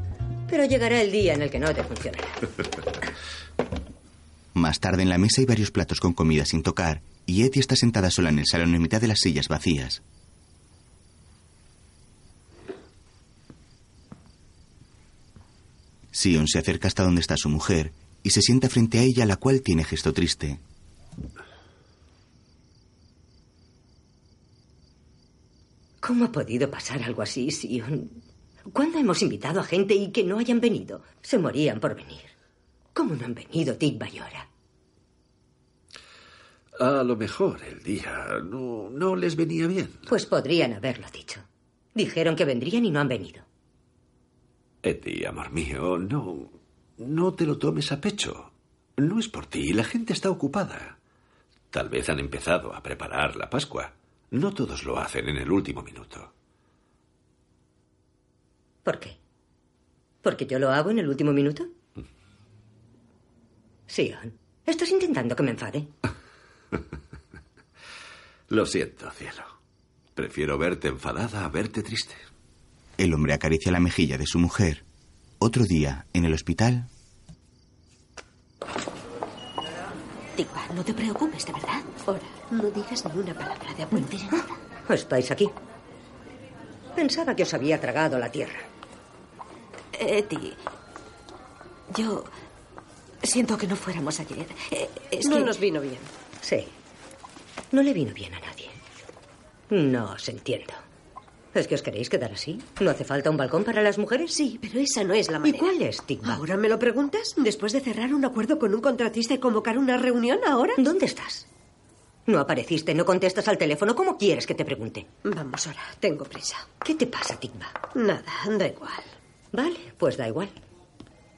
Pero llegará el día en el que no te funcionará. Más tarde en la mesa hay varios platos con comida sin tocar y Etty está sentada sola en el salón en mitad de las sillas vacías. Sion se acerca hasta donde está su mujer y se sienta frente a ella, la cual tiene gesto triste. ¿Cómo ha podido pasar algo así, Sion? ¿Cuándo hemos invitado a gente y que no hayan venido? Se morían por venir. ¿Cómo no han venido Tig Bayora? A lo mejor el día no, no les venía bien. Pues podrían haberlo dicho. Dijeron que vendrían y no han venido. Eddie, amor mío, no. No te lo tomes a pecho. No es por ti, la gente está ocupada. Tal vez han empezado a preparar la Pascua. No todos lo hacen en el último minuto. ¿Por qué? ¿Porque yo lo hago en el último minuto? Sion, estás intentando que me enfade. Lo siento, cielo. Prefiero verte enfadada a verte triste. El hombre acaricia la mejilla de su mujer. Otro día, en el hospital. Tigba, no te preocupes, de verdad. Ahora, no digas ni una palabra de apunte ni nada. ¿Estáis aquí? Pensaba que os había tragado la tierra. Eti, yo siento que no fuéramos ayer. Eh, Es no que- nos vino bien. Sí. No le vino bien a nadie. No os entiendo. ¿Es que os queréis quedar así? ¿No hace falta un balcón para las mujeres? Sí, pero esa no es la ¿Y manera. cuál es, Tigba? ¿Ahora me lo preguntas? ¿Después de cerrar un acuerdo con un contratista y convocar una reunión ahora? ¿Dónde estás? No apareciste, no contestas al teléfono. ¿Cómo quieres que te pregunte? Vamos, ahora, tengo prisa. ¿Qué te pasa, Tigba? Nada, da igual. Vale, pues da igual.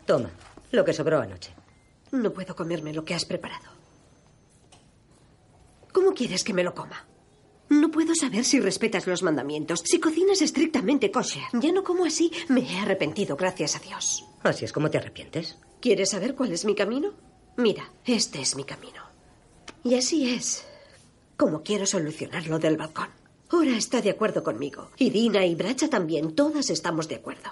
Toma, lo que sobró anoche. No puedo comerme lo que has preparado. ¿Cómo quieres que me lo coma? No puedo saber si respetas los mandamientos, si cocinas estrictamente kosher. Ya no como así, me he arrepentido, gracias a Dios. ¿Así es como te arrepientes? ¿Quieres saber cuál es mi camino? Mira, este es mi camino. Y así es como quiero solucionar lo del balcón. Ora está de acuerdo conmigo. Y Dina y Bracha también. Todas estamos de acuerdo.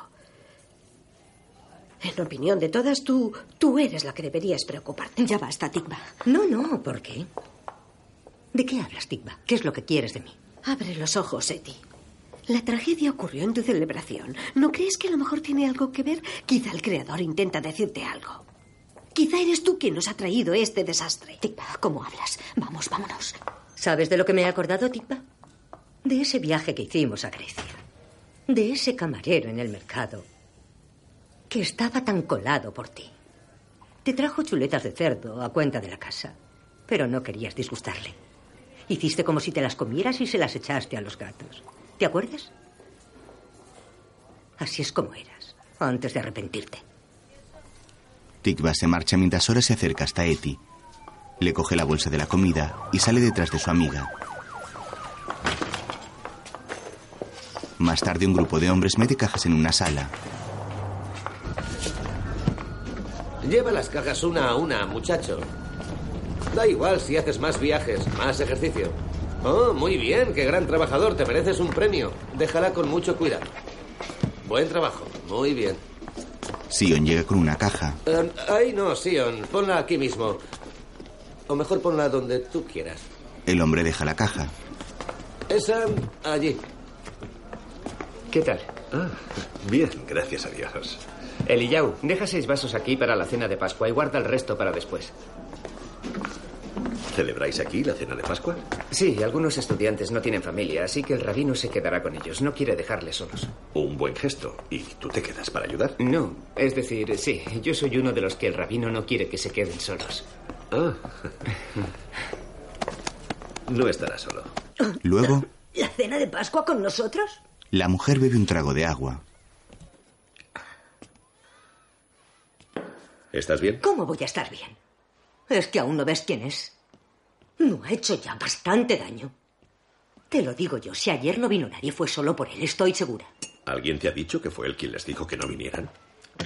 En opinión de todas, tú, tú eres la que deberías preocuparte. Ya basta, Tigba. No, no, ¿por qué? ¿De qué hablas, Tigba? ¿Qué es lo que quieres de mí? Abre los ojos, Eti. La tragedia ocurrió en tu celebración. ¿No crees que a lo mejor tiene algo que ver? Quizá el creador intenta decirte algo. Quizá eres tú quien nos ha traído este desastre. Tigba, ¿cómo hablas? Vamos, vámonos. ¿Sabes de lo que me he acordado, Tigba? De ese viaje que hicimos a Grecia. De ese camarero en el mercado que estaba tan colado por ti. Te trajo chuletas de cerdo a cuenta de la casa, pero no querías disgustarle. Hiciste como si te las comieras y se las echaste a los gatos. ¿Te acuerdas? Así es como eras, antes de arrepentirte. Tikva se marcha mientras Sora se acerca hasta Eti. Le coge la bolsa de la comida y sale detrás de su amiga. Más tarde un grupo de hombres mete cajas en una sala. Lleva las cajas una a una, muchacho. Da igual si haces más viajes, más ejercicio. Oh, muy bien, qué gran trabajador, te mereces un premio. Déjala con mucho cuidado. Buen trabajo, muy bien. Sion llega con una caja. Eh, ahí no, Sion, ponla aquí mismo. O mejor ponla donde tú quieras. El hombre deja la caja. Esa, allí. ¿Qué tal? Ah, bien, gracias a Dios. Eliyahu, deja seis vasos aquí para la cena de Pascua y guarda el resto para después. ¿Celebráis aquí la cena de Pascua? Sí, algunos estudiantes no tienen familia, así que el rabino se quedará con ellos. No quiere dejarles solos. Un buen gesto. ¿Y tú te quedas para ayudar? No, es decir, sí, yo soy uno de los que el rabino no quiere que se queden solos. Ah. No estará solo. Luego, ¿La cena de Pascua con nosotros? la mujer bebe un trago de agua. ¿Estás bien? ¿Cómo voy a estar bien? ¿Es que aún no ves quién es? No ha hecho ya bastante daño. Te lo digo yo, si ayer no vino nadie fue solo por él, estoy segura. ¿Alguien te ha dicho que fue él quien les dijo que no vinieran?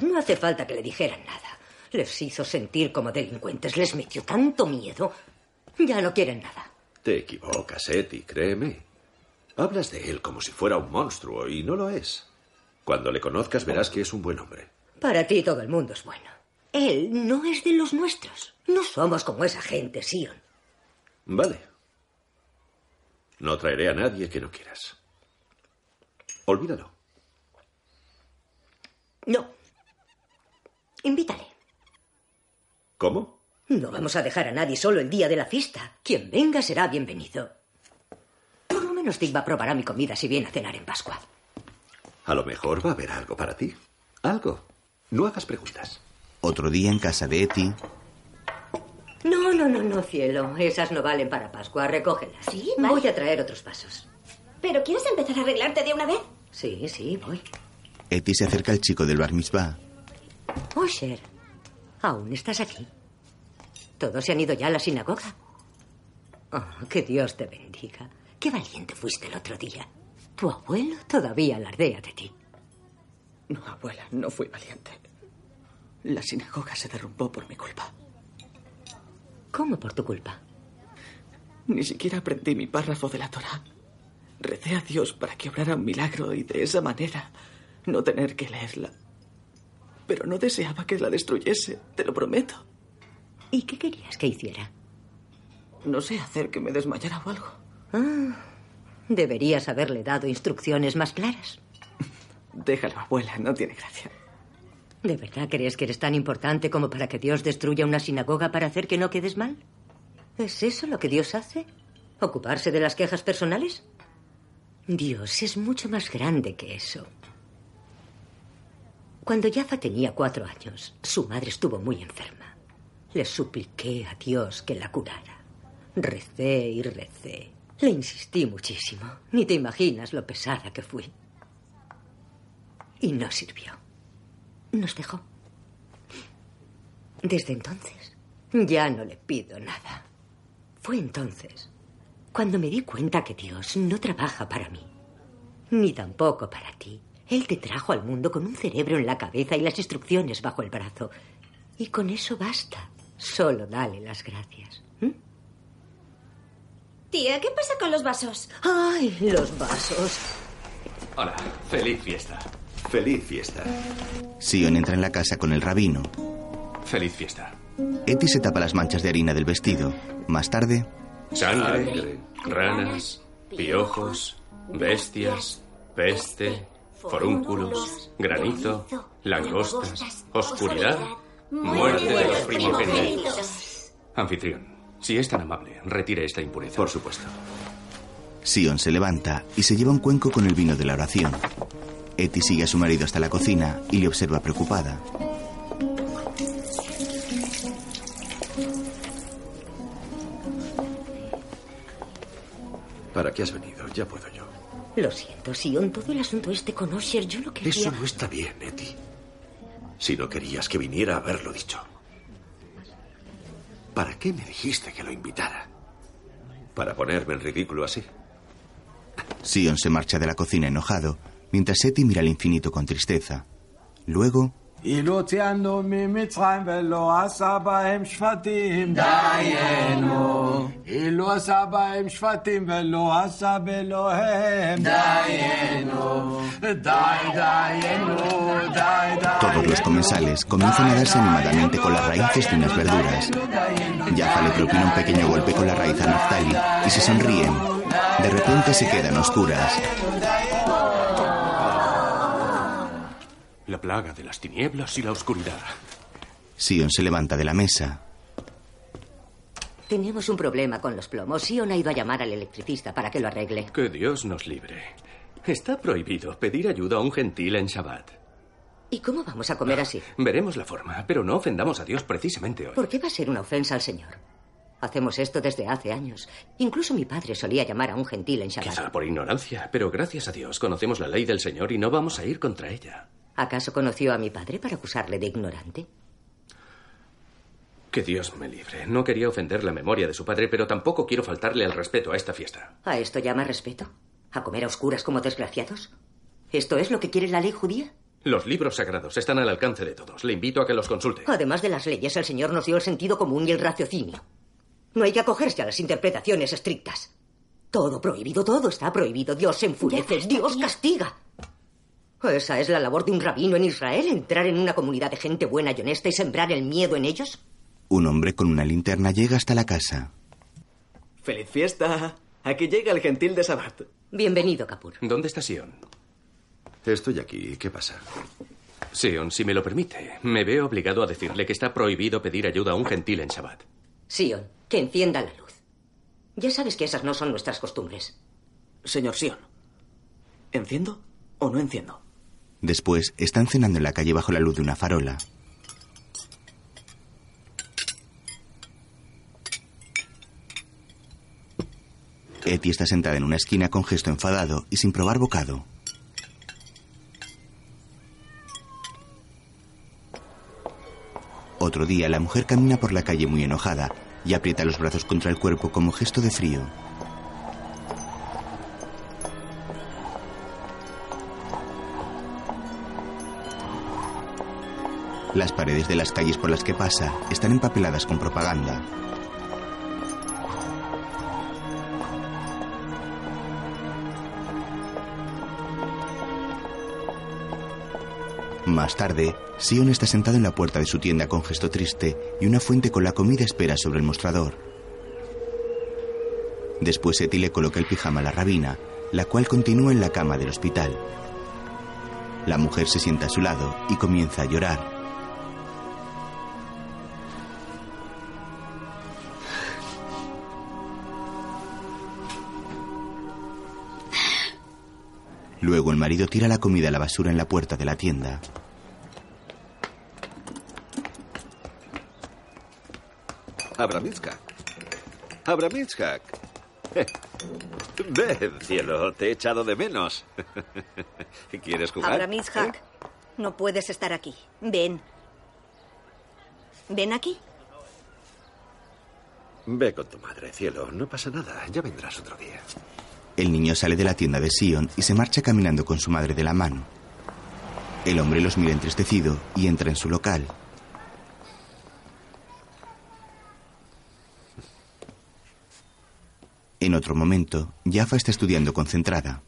No hace falta que le dijeran nada. Les hizo sentir como delincuentes, les metió tanto miedo Ya no quieren nada. Te equivocas, Eti, créeme. Hablas de él como si fuera un monstruo y no lo es. Cuando le conozcas verás que es un buen hombre. Para ti todo el mundo es bueno. Él no es de los nuestros. No somos como esa gente, Sion. Vale. No traeré a nadie que no quieras. Olvídalo. No. Invítale. ¿Cómo? No vamos a dejar a nadie solo el día de la fiesta. Quien venga será bienvenido. Por lo menos Dick va a probar a mi comida si viene a cenar en Pascua. A lo mejor va a haber algo para ti. Algo. No hagas preguntas. Otro día en casa de Eti. No, no, no, no, cielo. Esas no valen para Pascua. Recógelas. Sí, vale. Voy a traer otros vasos. ¿Pero quieres empezar a arreglarte de una vez? Sí, sí, voy. Eti se acerca al chico del bar mitzvah. Osher, ¿aún estás aquí? ¿Todos se han ido ya a la sinagoga? Oh, que Dios te bendiga. Qué valiente fuiste el otro día. Tu abuelo todavía alardea de ti. No, abuela, no fui valiente. La sinagoga se derrumbó por mi culpa. ¿Cómo por tu culpa? Ni siquiera aprendí mi párrafo de la Torah. Recé a Dios para que obrara un milagro y de esa manera no tener que leerla. Pero no deseaba que la destruyese, te lo prometo. ¿Y qué querías que hiciera? No sé, hacer que me desmayara o algo. Ah, deberías haberle dado instrucciones más claras. Déjalo, abuela, no tiene gracia. ¿De verdad crees que eres tan importante como para que Dios destruya una sinagoga para hacer que no quedes mal? ¿Es eso lo que Dios hace? ¿Ocuparse de las quejas personales? Dios es mucho más grande que eso. Cuando Jaffa tenía cuatro años, su madre estuvo muy enferma. Le supliqué a Dios que la curara. Recé y recé. Le insistí muchísimo. Ni te imaginas lo pesada que fui. Y no sirvió. Nos dejó. Desde entonces, ya no le pido nada. Fue entonces cuando me di cuenta que Dios no trabaja para mí, ni tampoco para ti. Él te trajo al mundo con un cerebro en la cabeza y las instrucciones bajo el brazo. Y con eso basta. Solo dale las gracias. ¿Mm? Tía, ¿qué pasa con los vasos? Ay, los vasos. Hola, feliz fiesta. Feliz fiesta. Sion entra en la casa con el rabino. Feliz fiesta. Eti se tapa las manchas de harina del vestido. Más tarde, Sangre, ranas, piojos, bestias, peste, forúnculos, granizo, langostas, oscuridad, muerte de los primogénitos. Anfitrión, si es tan amable, retire esta impureza. Por supuesto. Sion se levanta y se lleva un cuenco con el vino de la oración. Eti sigue a su marido hasta la cocina y le observa preocupada. ¿Para qué has venido? Ya puedo yo. Lo siento, Sion. Todo el asunto este con Osher, yo no quería... Eso no está bien, Eti. Si no querías que viniera a haberlo dicho. ¿Para qué me dijiste que lo invitara? ¿Para ponerme en ridículo así? Sion se marcha de la cocina enojado, mientras mira al infinito con tristeza. Luego... Todos los comensales comienzan a darse animadamente con las raíces de unas verduras. Jaffa le propina un pequeño golpe con la raíz a Naftali y se sonríen. De repente se quedan oscuras. La plaga de las tinieblas y la oscuridad. Sion se levanta de la mesa. Tenemos un problema con los plomos. Sion ha ido a llamar al electricista para que lo arregle. Que Dios nos libre. Está prohibido pedir ayuda a un gentil en Shabbat. ¿Y cómo vamos a comer así? Veremos la forma, pero no ofendamos a Dios precisamente hoy. ¿Por qué va a ser una ofensa al Señor? Hacemos esto desde hace años. Incluso mi padre solía llamar a un gentil en Shabbat. Quizá por ignorancia, pero gracias a Dios conocemos la ley del Señor y no vamos a ir contra ella. ¿Acaso conoció a mi padre para acusarle de ignorante? Que Dios me libre. No quería ofender la memoria de su padre, pero tampoco quiero faltarle al respeto a esta fiesta. ¿A esto llama respeto? ¿A comer a oscuras como desgraciados? ¿Esto es lo que quiere la ley judía? Los libros sagrados están al alcance de todos. Le invito a que los consulte. Además de las leyes, el Señor nos dio el sentido común y el raciocinio. No hay que acogerse a las interpretaciones estrictas. Todo prohibido, todo está prohibido. Dios se enfurece, Dios castiga. ¿Esa es la labor de un rabino en Israel? ¿Entrar en una comunidad de gente buena y honesta y sembrar el miedo en ellos? Un hombre con una linterna llega hasta la casa. ¡Feliz fiesta! Aquí llega el gentil de Sabat. Bienvenido, Kapur. ¿Dónde está Sion? Estoy aquí. ¿Qué pasa? Sion, si me lo permite, me veo obligado a decirle que está prohibido pedir ayuda a un gentil en Shabbat. Sion, que encienda la luz. Ya sabes que esas no son nuestras costumbres. Señor Sion, ¿enciendo o no enciendo? Después están cenando en la calle bajo la luz de una farola. Eti está sentada en una esquina con gesto enfadado y sin probar bocado. Otro día, la mujer camina por la calle muy enojada y aprieta los brazos contra el cuerpo como gesto de frío. Las paredes de las calles por las que pasa están empapeladas con propaganda. Más tarde, Sion está sentado en la puerta de su tienda con gesto triste y una fuente con la comida espera sobre el mostrador. Después Eti le coloca el pijama a la rabina, la cual continúa en la cama del hospital. La mujer se sienta a su lado y comienza a llorar. Luego el marido tira la comida a la basura en la puerta de la tienda. Abramitzhak. Abramitzhak. Ven, cielo, te he echado de menos. ¿Quieres jugar? Abramitzhak, no puedes estar aquí. Ven. Ven aquí. Ve con tu madre, cielo. No pasa nada. Ya vendrás otro día. El niño sale de la tienda de Sion y se marcha caminando con su madre de la mano. El hombre los mira entristecido y entra en su local. En otro momento, Jaffa está estudiando concentrada.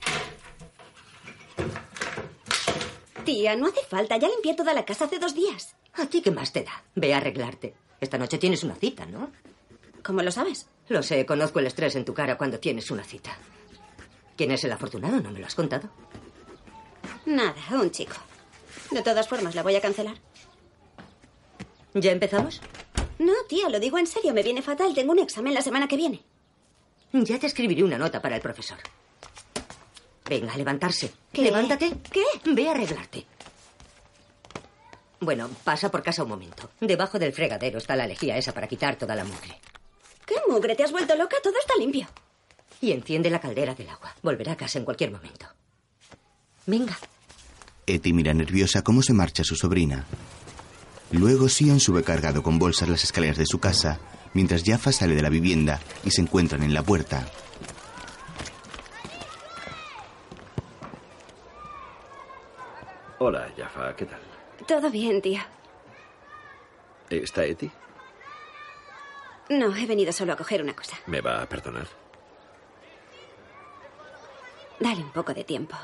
Tía, no hace falta. Ya limpié toda la casa hace dos días. ¿A ti qué más te da? Ve a arreglarte. Esta noche tienes una cita, ¿no? ¿Cómo lo sabes? Lo sé, conozco el estrés en tu cara cuando tienes una cita. ¿Quién es el afortunado? ¿No me lo has contado? Nada, un chico. De todas formas, la voy a cancelar. ¿Ya empezamos? No, tía, lo digo en serio. Me viene fatal. Tengo un examen la semana que viene. Ya te escribiré una nota para el profesor. Venga, a levantarse. ¿Qué? Levántate. ¿Qué? Ve a arreglarte. Bueno, pasa por casa un momento. Debajo del fregadero está la lejía esa para quitar toda la mugre. ¿Qué mugre? ¿Te has vuelto loca? Todo está limpio. Y enciende la caldera del agua. Volverá a casa en cualquier momento. Venga. Eti mira nerviosa cómo se marcha su sobrina. Luego Sion sube cargado con bolsas las escaleras de su casa, mientras Jaffa sale de la vivienda y se encuentran en la puerta. Hola, Jaffa. ¿Qué tal? Todo bien, tía. ¿Está Eti? No, he venido solo a coger una cosa. ¿Me va a perdonar? Dale un poco de tiempo.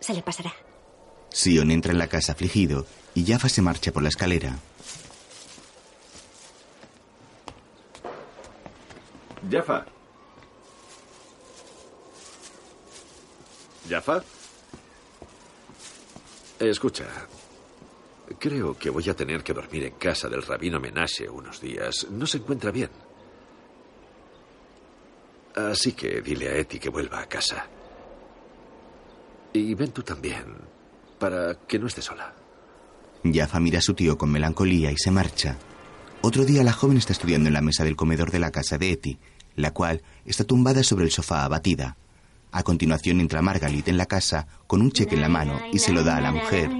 Se le pasará. Sion entra en la casa afligido y Jaffa se marcha por la escalera. Jaffa. ¿Jaffa? Escucha. Creo que voy a tener que dormir en casa del rabino Menashe unos días. No se encuentra bien. Así que dile a Eti que vuelva a casa. Y ven tú también, para que no esté sola. Jaffa mira a su tío con melancolía y se marcha. Otro día la joven está estudiando en la mesa del comedor de la casa de Eti, la cual está tumbada sobre el sofá abatida. A continuación entra Margalit en la casa con un cheque en la mano y se lo da a la mujer.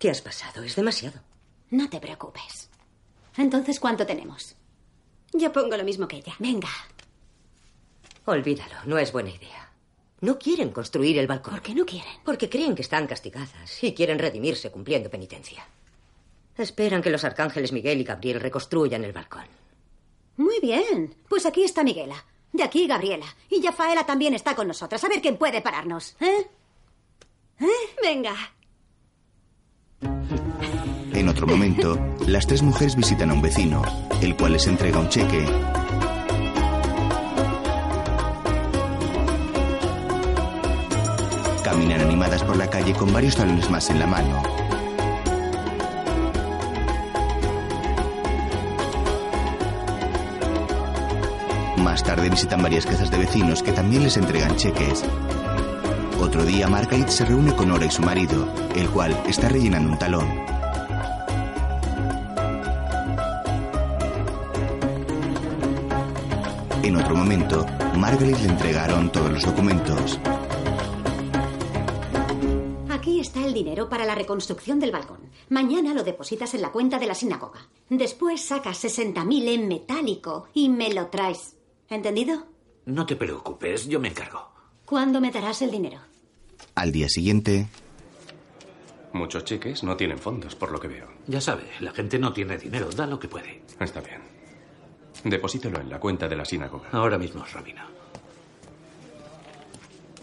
¿Qué has pasado? Es demasiado. No te preocupes. Entonces, ¿cuánto tenemos? Yo pongo lo mismo que ella. Venga. Olvídalo, no es buena idea. No quieren construir el balcón. ¿Por qué no quieren? Porque creen que están castigadas y quieren redimirse cumpliendo penitencia. Esperan que los arcángeles Miguel y Gabriel reconstruyan el balcón. Muy bien. Pues aquí está Miguela. De aquí Gabriela. Y Yafaela también está con nosotras. A ver quién puede pararnos. ¿Eh? ¿Eh? Venga. En otro momento, las tres mujeres visitan a un vecino, el cual les entrega un cheque. Caminan animadas por la calle con varios talones más en la mano. Más tarde visitan varias casas de vecinos que también les entregan cheques. Otro día, Margaret se reúne con Ora y su marido, el cual está rellenando un talón. En otro momento, Margaret le entregaron todos los documentos. Aquí está el dinero para la reconstrucción del balcón. Mañana lo depositas en la cuenta de la sinagoga. Después sacas 60.000 en metálico y me lo traes. ¿Entendido? No te preocupes, yo me encargo. ¿Cuándo me darás el dinero? Al día siguiente, Muchos cheques no tienen fondos, por lo que veo. Ya sabe, la gente no tiene dinero, da lo que puede. Está bien. Deposítelo en la cuenta de la sinagoga. Ahora mismo, Rabino.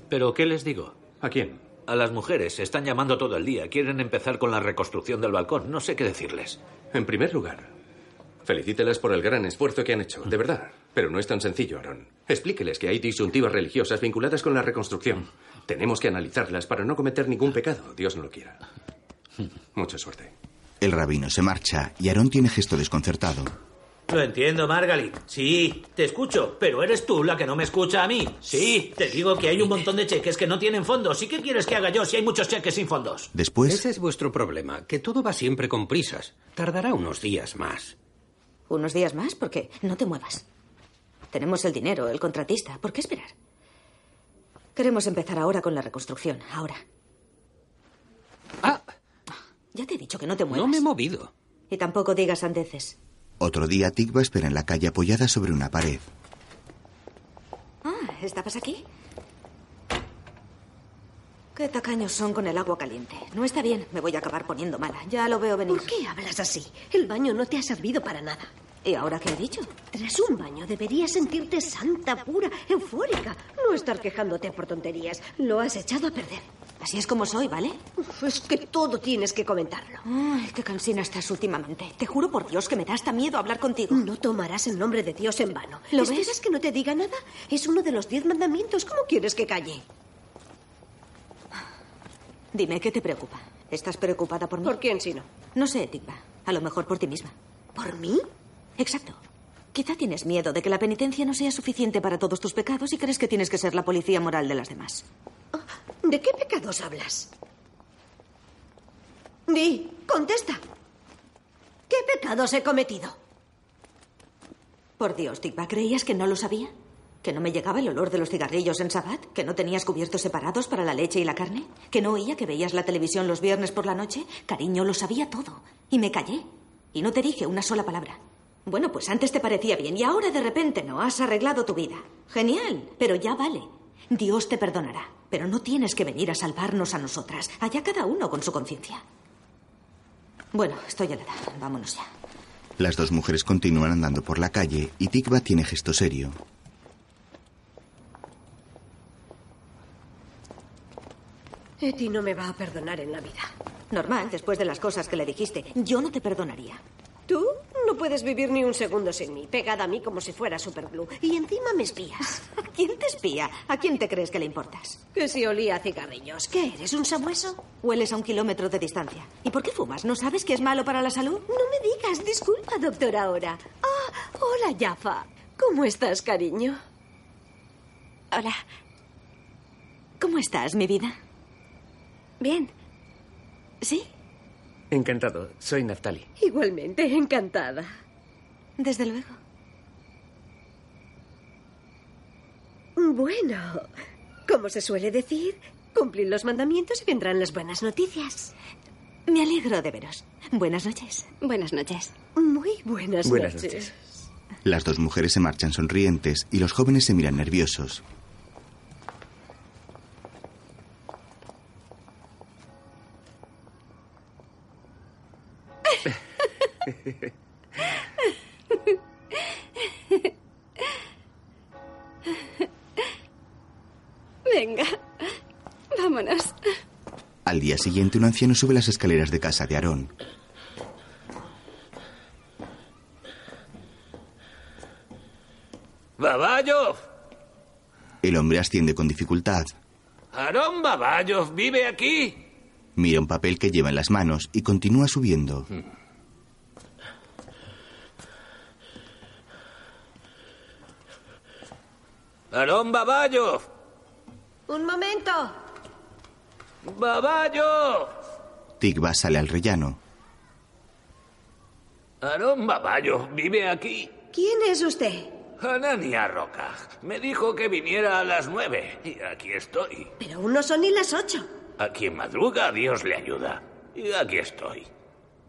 ¿Pero qué les digo? ¿A quién? A las mujeres. Se están llamando todo el día. Quieren empezar con la reconstrucción del balcón. No sé qué decirles. En primer lugar, felicítelas por el gran esfuerzo que han hecho, de verdad. Pero no es tan sencillo, Aaron. Explíqueles que hay disyuntivas religiosas vinculadas con la reconstrucción. Tenemos que analizarlas para no cometer ningún pecado, Dios no lo quiera. Mucha suerte. el rabino se marcha y Aarón tiene gesto desconcertado. Lo entiendo, Margalit. Sí, te escucho, pero eres tú la que no me escucha a mí. Sí, te digo que hay un montón de cheques que no tienen fondos. ¿Y qué quieres que haga yo si hay muchos cheques sin fondos? Después, Ese es vuestro problema, que todo va siempre con prisas. Tardará unos días más. ¿Unos días más? ¿Por qué? No te muevas. Tenemos el dinero, el contratista. ¿Por qué esperar? Queremos empezar ahora con la reconstrucción. Ahora. Ah. Ya te he dicho que no te muevas. No me he movido. Y tampoco digas sandeces. otro día Tikva espera en la calle apoyada sobre una pared. Ah, ¿estabas aquí? Qué tacaños son con el agua caliente. No está bien, me voy a acabar poniendo mala. Ya lo veo venir. ¿Por qué hablas así? El baño no te ha servido para nada. ¿Y ahora qué he dicho? Tras un baño deberías sentirte santa, pura, eufórica. No estar quejándote por tonterías. Lo has echado a perder. Así es como soy, ¿vale? Uf, es que todo tienes que comentarlo. Ay, qué cansina estás últimamente. Te juro por Dios que me da hasta miedo hablar contigo. No tomarás el nombre de Dios en vano. ¿Lo ¿Esperas ves? que no te diga nada? Es uno de los diez mandamientos. ¿Cómo quieres que calle? Dime, ¿qué te preocupa? ¿Estás preocupada por mí? ¿Por quién si no? No sé, Tikva. A lo mejor por ti misma. ¿Por mí? Exacto. Quizá tienes miedo de que la penitencia no sea suficiente para todos tus pecados y crees que tienes que ser la policía moral de las demás. ¿De qué pecados hablas? Di, contesta. ¿Qué pecados he cometido? Por Dios, Tikva, ¿creías que no lo sabía? ¿Que no me llegaba el olor de los cigarrillos en Sabbat? ¿Que no tenías cubiertos separados para la leche y la carne? ¿Que no oía que veías la televisión los viernes por la noche? Cariño, lo sabía todo. Y me callé. Y no te dije una sola palabra. Bueno, pues antes te parecía bien y ahora de repente no has arreglado tu vida. Genial, pero ya vale. Dios te perdonará, pero no tienes que venir a salvarnos a nosotras. Allá cada uno con su conciencia. Bueno, estoy helada. Vámonos ya. Las dos mujeres continúan andando por la calle y Tikva tiene gesto serio. Eti no me va a perdonar en la vida. Normal, después de las cosas que le dijiste. Yo no te perdonaría. Tú no puedes vivir ni un segundo sin mí, pegada a mí como si fuera superglue. Y encima me espías. ¿A quién te espía? ¿A quién te crees que le importas? Que si olía a cigarrillos. ¿Qué eres, un sabueso? Hueles a un kilómetro de distancia. ¿Y por qué fumas? ¿No sabes que es malo para la salud? No me digas, disculpa, doctora ahora. Ah, hola, Jaffa. ¿Cómo estás, cariño? Hola. ¿Cómo estás, mi vida? Bien. ¿Sí? Encantado. Soy Naftali. Igualmente, encantada. Desde luego. Bueno, como se suele decir, cumplir los mandamientos y vendrán las buenas noticias. Me alegro de veros. Buenas noches. Buenas noches. Muy buenas, Buenas noches. noches. Las dos mujeres se marchan sonrientes y los jóvenes se miran nerviosos. Venga, vámonos. Al día siguiente, un anciano sube las escaleras de casa de Aarón. ¡Babayov! El hombre asciende con dificultad. ¡Aarón Babayov vive aquí! Mira un papel que lleva en las manos y continúa subiendo. ¡Aarón Babayov! Un momento. ¡Babayov! Tigba sale al rellano. Aarón Babayov vive aquí. ¿Quién es usted? Anania Roca. Me dijo que viniera a las nueve. Y aquí estoy. Pero aún no son ni las ocho. A quien madruga, Dios le ayuda. Y aquí estoy.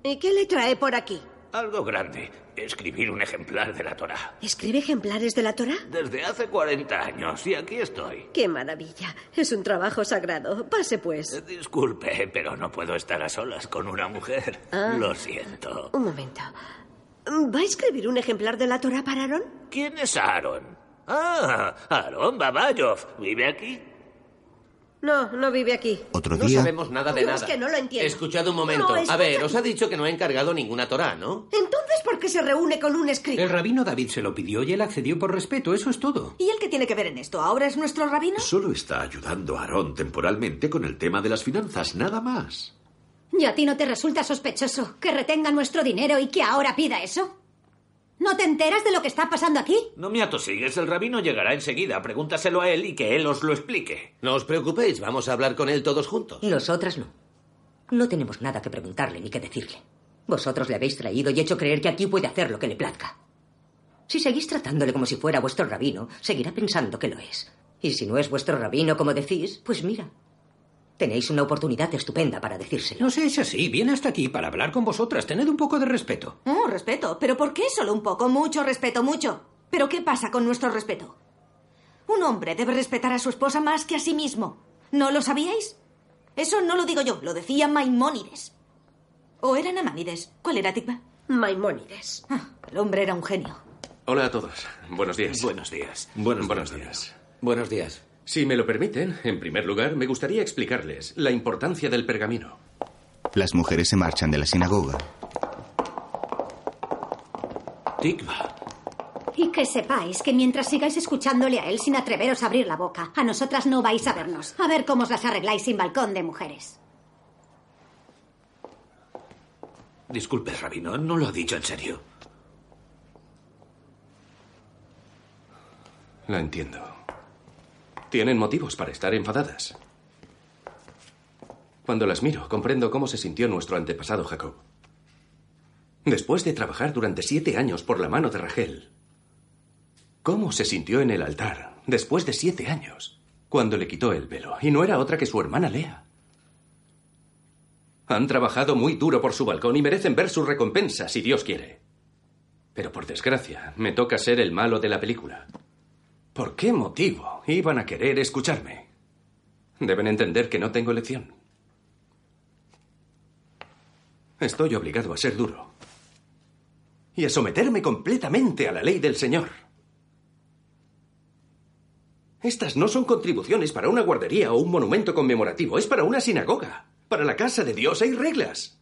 ¿Y qué le trae por aquí? Algo grande. Escribir un ejemplar de la Torá. ¿Escribe ejemplares de la Torah? Desde hace 40 años. Y aquí estoy. ¡Qué maravilla! Es un trabajo sagrado. Pase pues. Disculpe, pero no puedo estar a solas con una mujer. Ah. Lo siento. Un momento. ¿Va a escribir un ejemplar de la Torah para Aarón? ¿Quién es Aaron? Ah, Aarón Babayov. ¿Vive aquí? No, no vive aquí. Otro No día, sabemos nada de No, nada. es que no lo entiendo. Escuchad un momento. No, a ver, os ha dicho que no ha encargado ninguna Torah, ¿no? Entonces, ¿por qué se reúne con un escriba? El rabino David se lo pidió y él accedió por respeto, eso es todo. ¿Y él qué tiene que ver en esto? ¿Ahora es nuestro rabino? Solo está ayudando a Aarón temporalmente con el tema de las finanzas, nada más. ¿Y a ti no te resulta sospechoso que retenga nuestro dinero y que ahora pida eso? ¿No te enteras de lo que está pasando aquí? No me atosigues, el rabino llegará enseguida. Pregúntaselo a él y que él os lo explique. No os preocupéis, vamos a hablar con él todos juntos. Nosotras no. No tenemos nada que preguntarle ni que decirle. Vosotros le habéis traído y hecho creer que aquí puede hacer lo que le plazca. Si seguís tratándole como si fuera vuestro rabino, seguirá pensando que lo es. Y si no es vuestro rabino, como decís, pues mira. Tenéis una oportunidad estupenda para decírselo. No seáis así, viene hasta aquí para hablar con vosotras. Tened un poco de respeto. Oh, respeto. ¿Pero por qué solo un poco? Mucho respeto, mucho. ¿Pero qué pasa con nuestro respeto? Un hombre debe respetar a su esposa más que a sí mismo. ¿No lo sabíais? Eso no lo digo yo, lo decía Maimónides. ¿O era Namanides? ¿Cuál era, Tikva? Maimónides. Ah, el hombre era un genio. Hola a todos. Buenos días. Buenos días. Buenos, días. Buenos días. Si me lo permiten, en primer lugar, me gustaría explicarles la importancia del pergamino. las mujeres se marchan de la sinagoga. Tikva. Y que sepáis que mientras sigáis escuchándole a él sin atreveros a abrir la boca, a nosotras no vais a vernos. A ver cómo os las arregláis sin balcón de mujeres. Disculpe, rabino, no lo ha dicho en serio. La entiendo. Tienen motivos para estar enfadadas. Cuando las miro, comprendo cómo se sintió nuestro antepasado Jacob. Después de trabajar durante siete años por la mano de Rachel, ¿cómo se sintió en el altar después de siete años, cuando le quitó el velo? Y no era otra que su hermana Lea. Han trabajado muy duro por su balcón y merecen ver su recompensa, si Dios quiere. Pero por desgracia, me toca ser el malo de la película. ¿Por qué motivo iban a querer escucharme? Deben entender que no tengo elección. Estoy obligado a ser duro. Y a someterme completamente a la ley del Señor. Estas no son contribuciones para una guardería o un monumento conmemorativo, es para una sinagoga. Para la casa de Dios hay reglas.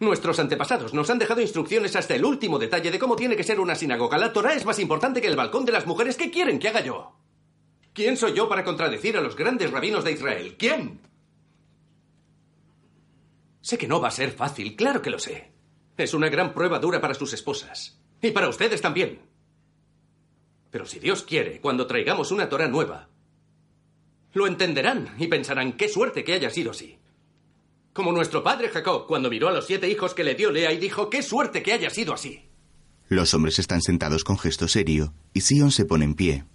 Nuestros antepasados nos han dejado instrucciones hasta el último detalle de cómo tiene que ser una sinagoga. La Torah es más importante que el balcón de las mujeres. ¿Qué quieren que haga yo? ¿Quién soy yo para contradecir a los grandes rabinos de Israel? ¿Quién? Sé que no va a ser fácil, claro que lo sé. Es una gran prueba dura para sus esposas. Y para ustedes también. Pero si Dios quiere, cuando traigamos una Torah nueva, lo entenderán y pensarán qué suerte que haya sido así. Como nuestro padre Jacob, cuando miró a los siete hijos que le dio Lea y dijo, qué suerte que haya sido así. Los hombres están sentados con gesto serio y Sion se pone en pie.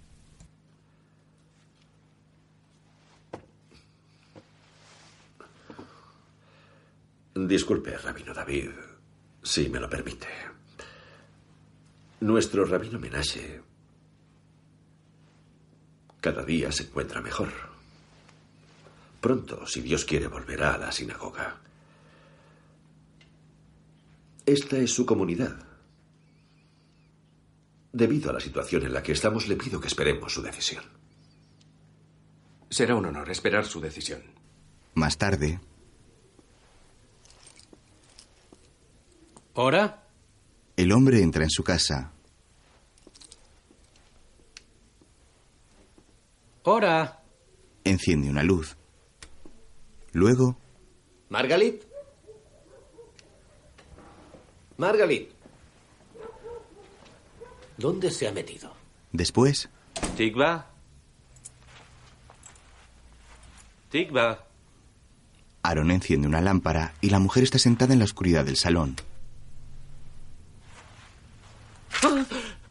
Disculpe, Rabino David, si me lo permite. Nuestro rabino Menashe cada día se encuentra mejor. Pronto, si Dios quiere, volverá a la sinagoga. Esta es su comunidad. Debido a la situación en la que estamos, le pido que esperemos su decisión. Será un honor esperar su decisión. Más tarde, ¿Hora? el hombre entra en su casa. ¿Hora? Enciende una luz. Luego, ¿Margalit? Margalit. ¿Dónde se ha metido? después, Tigba. Tigba. Aaron enciende una lámpara y la mujer está sentada en la oscuridad del salón.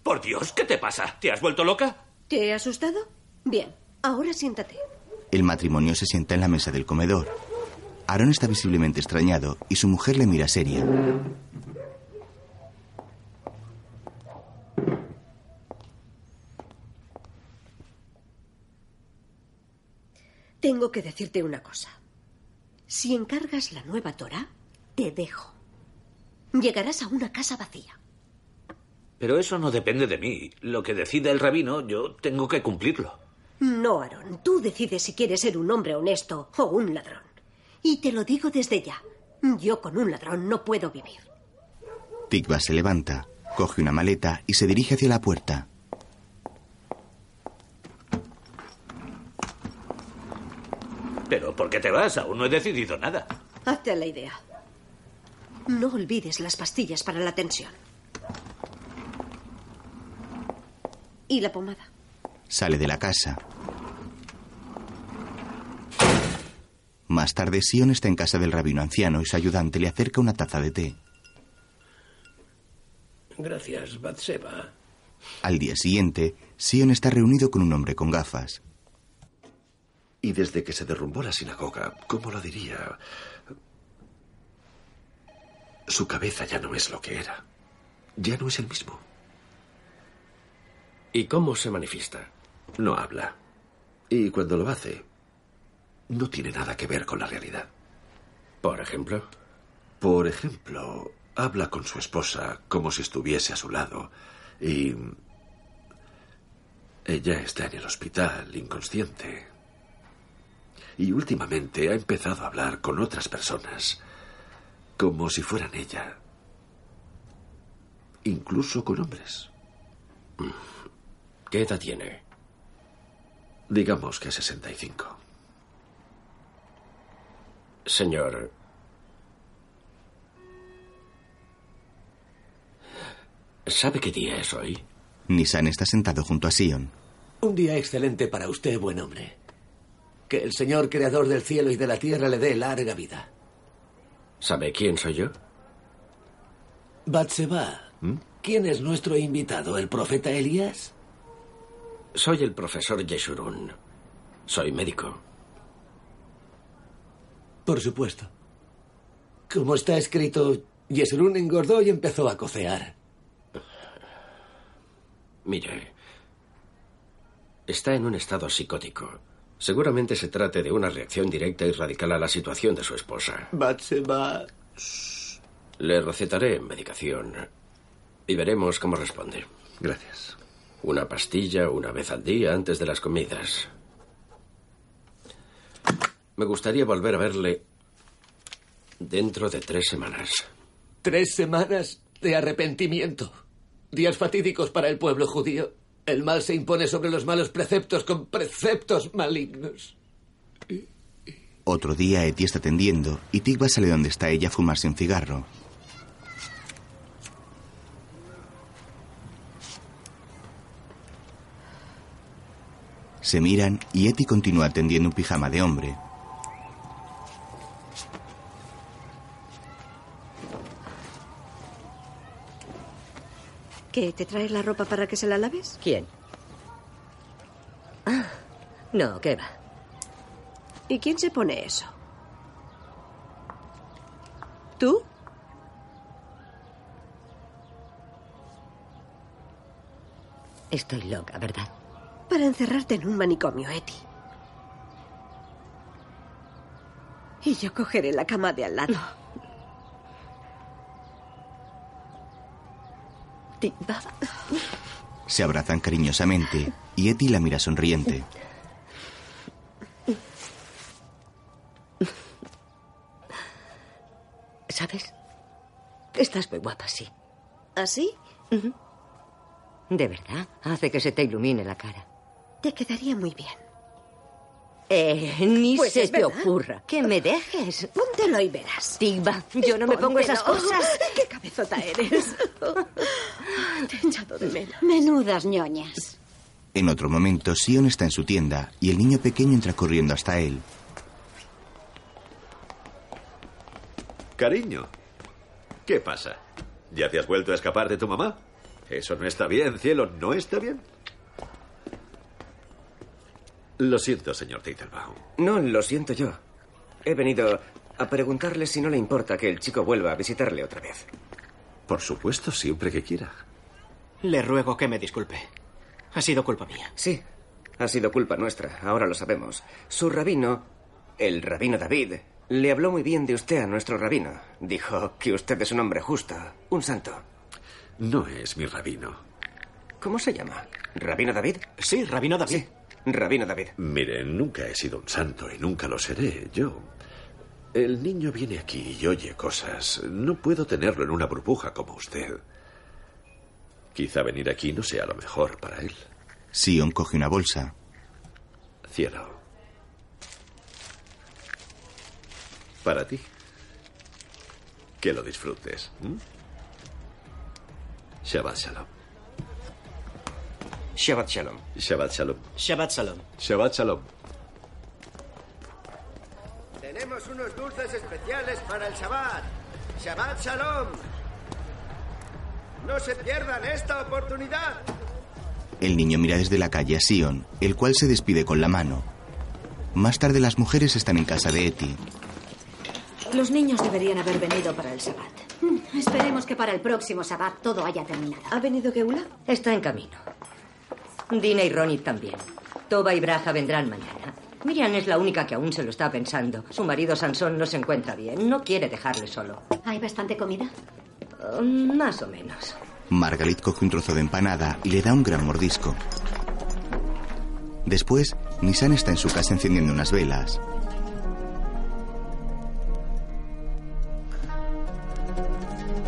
Por Dios, ¿qué te pasa? ¿Te has vuelto loca? ¿Te he asustado? Bien, ahora siéntate. El matrimonio se sienta en la mesa del comedor. Aaron está visiblemente extrañado y su mujer le mira seria. Tengo que decirte una cosa. Si encargas la nueva Torah, te dejo. Llegarás a una casa vacía. Pero eso no depende de mí. Lo que decida el rabino, yo tengo que cumplirlo. No, Aaron. Tú decides si quieres ser un hombre honesto o un ladrón. Y te lo digo desde ya. Yo con un ladrón no puedo vivir. Tikva se levanta, coge una maleta y se dirige hacia la puerta. Pero ¿por qué te vas? Aún no he decidido nada. Hazte a la idea. No olvides las pastillas para la tensión. Y la pomada. Sale de la casa. Más tarde, Sion está en casa del rabino anciano y su ayudante le acerca una taza de té. Gracias, Batseba. Al día siguiente, Sion está reunido con un hombre con gafas. Y desde que se derrumbó la sinagoga, ¿cómo lo diría? Su cabeza ya no es lo que era. Ya no es el mismo. ¿Y cómo se manifiesta? No habla. Y cuando lo hace, no tiene nada que ver con la realidad. Por ejemplo. Por ejemplo, habla con su esposa como si estuviese a su lado y... Ella está en el hospital, inconsciente. Y últimamente ha empezado a hablar con otras personas, como si fueran ella. Incluso con hombres. ¿Qué edad tiene? Digamos que 65. Señor. ¿Sabe qué día es hoy? Nissan está sentado junto a Sion. Un día excelente para usted, buen hombre. Que el Señor Creador del cielo y de la tierra le dé larga vida. ¿Sabe quién soy yo? Batseba, ¿quién es nuestro invitado? ¿El profeta Elías? Soy el profesor Yeshurun. Soy médico. Por supuesto. Como está escrito, Yesurún engordó y empezó a cocear. Mire, está en un estado psicótico. Seguramente se trate de una reacción directa y radical a la situación de su esposa. Batseba. Le recetaré medicación y veremos cómo responde. Gracias. Una pastilla una vez al día antes de las comidas. Me gustaría volver a verle dentro de tres semanas. Tres semanas de arrepentimiento. Días fatídicos para el pueblo judío. El mal se impone sobre los malos preceptos con preceptos malignos. Otro día, Eti está tendiendo y Tigba sale donde está ella a fumarse un cigarro. Se miran y Eti continúa tendiendo un pijama de hombre. ¿Qué? ¿Te traes la ropa para que se la laves? ¿Quién? Ah, no, ¿qué va? ¿Y quién se pone eso? ¿Tú? Estoy loca, ¿verdad? Para encerrarte en un manicomio, Eti. Y yo cogeré la cama de al lado. Timba. Se abrazan cariñosamente y Eti la mira sonriente. ¿Sabes? Estás muy guapa, sí. ¿Así? De verdad, hace que se te ilumine la cara. Te quedaría muy bien. Eh, ni Pues se te verdad. ocurra. Que me dejes. Póntelo y verás. Tigba, yo no me pongo esas cosas. ¡Qué cabezota eres! Te he echado de menos. Menudas ñoñas. En otro momento, Sion está en su tienda y el niño pequeño entra corriendo hasta él. Cariño, ¿qué pasa? ¿Ya te has vuelto a escapar de tu mamá? Eso no está bien, cielo, no está bien. Lo siento, señor Teitelbaum. No, lo siento yo. He venido a preguntarle si no le importa que el chico vuelva a visitarle otra vez. Por supuesto, siempre que quiera. Le ruego que me disculpe. Ha sido culpa mía. Sí, ha sido culpa nuestra, ahora lo sabemos. Su rabino, el rabino David, le habló muy bien de usted a nuestro rabino. Dijo que usted es un hombre justo, un santo. No es mi rabino. ¿Cómo se llama? ¿Rabino David? Sí, Rabino David. Sí, Rabino David. Mire, nunca he sido un santo y nunca lo seré. Yo. El niño viene aquí y oye cosas. No puedo tenerlo en una burbuja como usted. Quizá venir aquí no sea lo mejor para él. Sion coge una bolsa. Cielo. Para ti. Que lo disfrutes. Shabbat Shalom. Shabbat Shalom. Shabbat Shalom. Shabbat Shalom. Shabbat Shalom. Tenemos unos dulces especiales para el Shabbat. Shabbat Shalom. No se pierdan esta oportunidad. El niño mira desde la calle a Sion, el cual se despide con la mano. Más tarde las mujeres están en casa de Eti. Los niños deberían haber venido para el Shabbat. Mm, Esperemos que para el próximo Sabbat todo haya terminado. ¿Ha venido Geula? Está en camino. Dina y Ronnie también. Toba y Braja vendrán mañana. Miriam es la única que aún se lo está pensando. Su marido Sansón no se encuentra bien. No quiere dejarle solo. ¿Hay bastante comida? Um, más o menos. Margalit coge un trozo de empanada y le da un gran mordisco. Después, Nisan está en su casa encendiendo unas velas.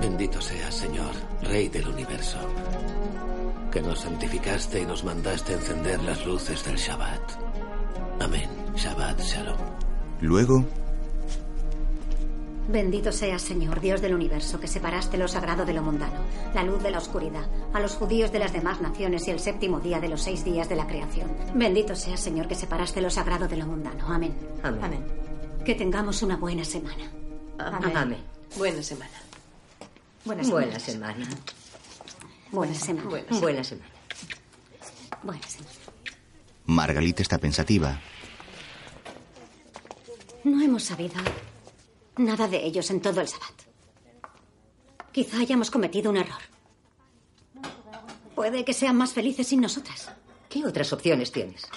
Bendito seas, Señor, Rey del universo, que nos santificaste y nos mandaste encender las luces del Shabbat. Amén. Shabbat Shalom. Luego, Bendito seas, Señor, Dios del universo, que separaste lo sagrado de lo mundano, la luz de la oscuridad, a los judíos de las demás naciones y el séptimo día de los seis días de la creación. Bendito seas, Señor, que separaste lo sagrado de lo mundano. Amén. Amén. Que tengamos una buena semana. Amén. Buena semana. Buena Buena semana. Semana. Buena semana. Buena semana. Buena semana. Margalit está pensativa. No hemos sabido nada de ellos en todo el Sabbat. Quizá hayamos cometido un error. Puede que sean más felices sin nosotras. ¿Qué otras opciones tienes?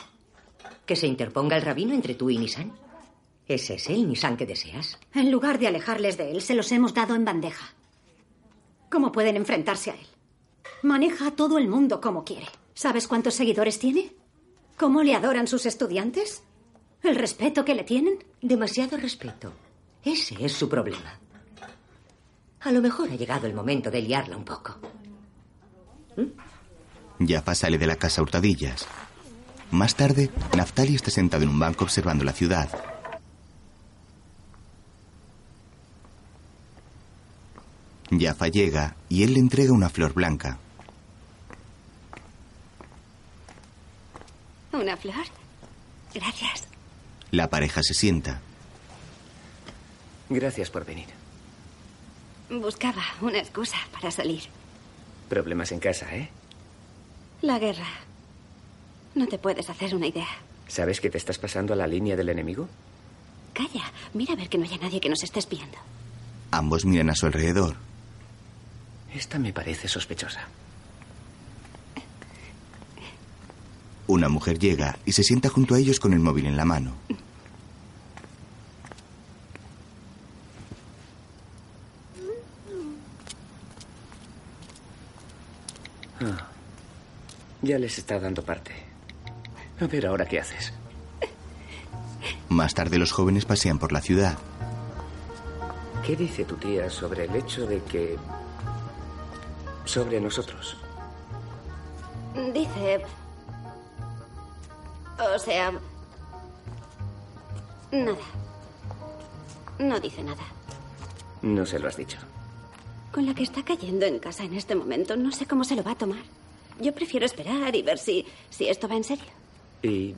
¿Que se interponga el rabino entre tú y Nisan? ¿Es ese el Nisan que deseas? En lugar de alejarles de él, se los hemos dado en bandeja. ¿Cómo pueden enfrentarse a él? Maneja a todo el mundo como quiere. ¿Sabes cuántos seguidores tiene? ¿Cómo le adoran sus estudiantes? ¿El respeto que le tienen? Demasiado respeto. Ese es su problema. A lo mejor ha llegado el momento de liarla un poco. Jaffa sale de la casa a hurtadillas. Más tarde, Naftali está sentado en un banco observando la ciudad. Jaffa llega y él le entrega una flor blanca. ¿Una flor? Gracias. La pareja se sienta. Gracias por venir. Buscaba una excusa para salir. Problemas en casa, ¿eh? La guerra. No te puedes hacer una idea. ¿Sabes que te estás pasando a la línea del enemigo? Calla, mira a ver que no haya nadie que nos esté espiando. Ambos miran a su alrededor. Esta me parece sospechosa. Una mujer llega y se sienta junto a ellos con el móvil en la mano. Ah, ya les está dando parte. A ver ahora qué haces. Más tarde los jóvenes pasean por la ciudad. ¿Qué dice tu tía sobre el hecho de que... sobre nosotros? Dice... O sea... Nada. No dice nada. No se lo has dicho. Con la que está cayendo en casa en este momento, no sé cómo se lo va a tomar. Yo prefiero esperar y ver si, si esto va en serio. ¿Y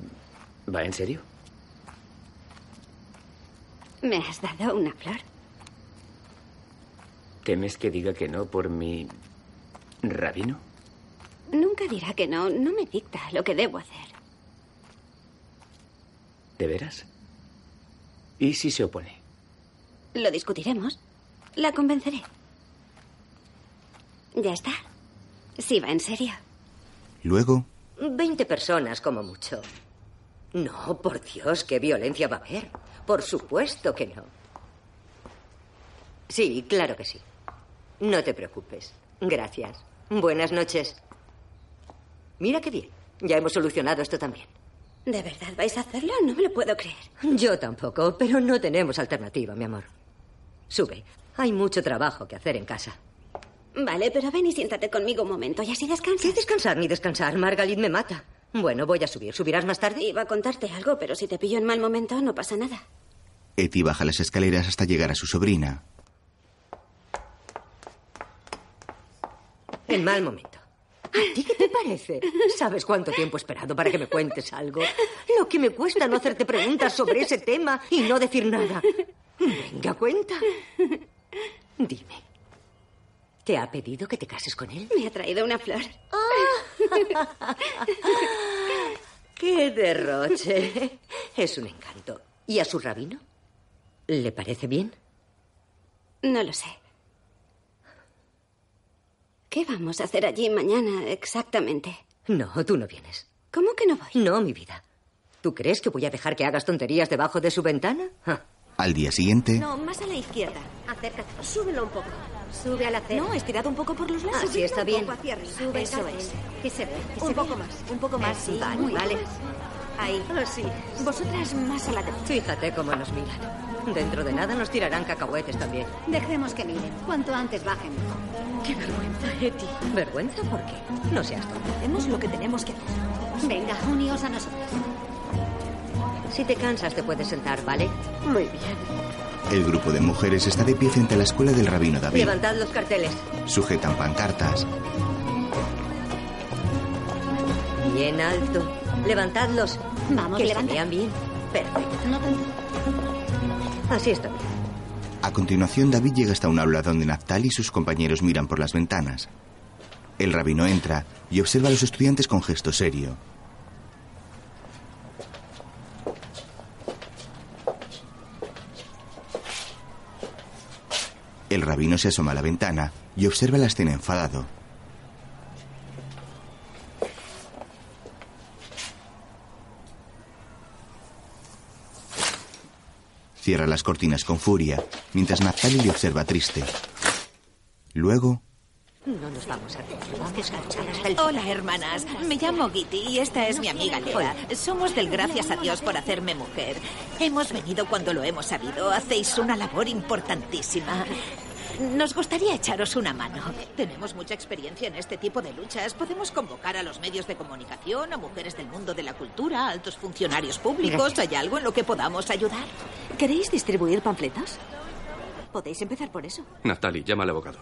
va en serio? ¿Me has dado una flor? ¿Temes que diga que no por mi rabino? Nunca dirá que no. No me dicta lo que debo hacer. ¿De veras? ¿Y si se opone? Lo discutiremos. La convenceré. Ya está. Sí, va en serio. Luego, Veinte personas como mucho. No, por Dios, qué violencia va a haber. Por supuesto que no. Sí, claro que sí. No te preocupes. Gracias. Buenas noches. Mira qué bien. Ya hemos solucionado esto también. ¿De verdad vais a hacerlo? No me lo puedo creer. Yo tampoco, pero no tenemos alternativa, mi amor. Sube. Hay mucho trabajo que hacer en casa. Vale, pero ven y siéntate conmigo un momento y así descansas. ¿Qué descansar ni descansar? Margalit me mata. Bueno, voy a subir. ¿Subirás más tarde? Iba a contarte algo, pero si te pillo en mal momento, no pasa nada. Eti baja las escaleras hasta llegar a su sobrina. En mal momento. ¿A ti qué te parece? ¿Sabes cuánto tiempo he esperado para que me cuentes algo? Lo que me cuesta no hacerte preguntas sobre ese tema y no decir nada. Venga, cuenta. Dime. ¿Te ha pedido que te cases con él? Me ha traído una flor. ¡Qué derroche! Es un encanto. ¿Y a su rabino? ¿Le parece bien? No lo sé. ¿Qué vamos a hacer allí mañana exactamente? No, tú no vienes. ¿Cómo que no voy? No, mi vida. ¿Tú crees que voy a dejar que hagas tonterías debajo de su ventana? Ah. Al día siguiente, No, más a la izquierda. Acércate. Súbelo un poco. Sube a la acera. No, estirado un poco por los lados. Así está Un bien. poco hacia arriba. Sube Eso es. Que se ve. que Un se poco más. Un poco más. Sí, vale, muy vale. Ahí. Así es. Vosotras más a la derecha. Fíjate cómo nos miran. Dentro de nada nos tirarán cacahuetes también. Dejemos que miren. Cuanto antes bajen mejor. ¡Qué vergüenza, Eti! ¿Vergüenza por qué? No seas tonta. Hacemos lo que tenemos que hacer. Venga, uníos a nosotros. Si te cansas te puedes sentar, ¿vale? Muy bien. el grupo de mujeres está de pie frente a la escuela del rabino David. Levantad los carteles. Sujetan pancartas. Bien alto. Levantadlos. Vamos, que se vean bien. Perfecto. No tanto. Así está. A continuación, David llega hasta un aula donde Naftali y sus compañeros miran por las ventanas. El rabino entra y observa a los estudiantes con gesto serio. El rabino se asoma a la ventana y observa la escena enfadado. Cierra las cortinas con furia, mientras Naftali le observa triste. Luego, No nos vamos a el Hola, hermanas. Me llamo Giti y esta es mi amiga Lea. Somos del Gracias a Dios por hacerme mujer. Hemos venido cuando lo hemos sabido. Hacéis una labor importantísima. Nos gustaría echaros una mano. Tenemos mucha experiencia en este tipo de luchas. Podemos convocar a los medios de comunicación, a mujeres del mundo de la cultura, a altos funcionarios públicos. ¿Hay algo en lo que podamos ayudar? ¿Queréis distribuir panfletos? Podéis empezar por eso. Naftali, llama al abogado.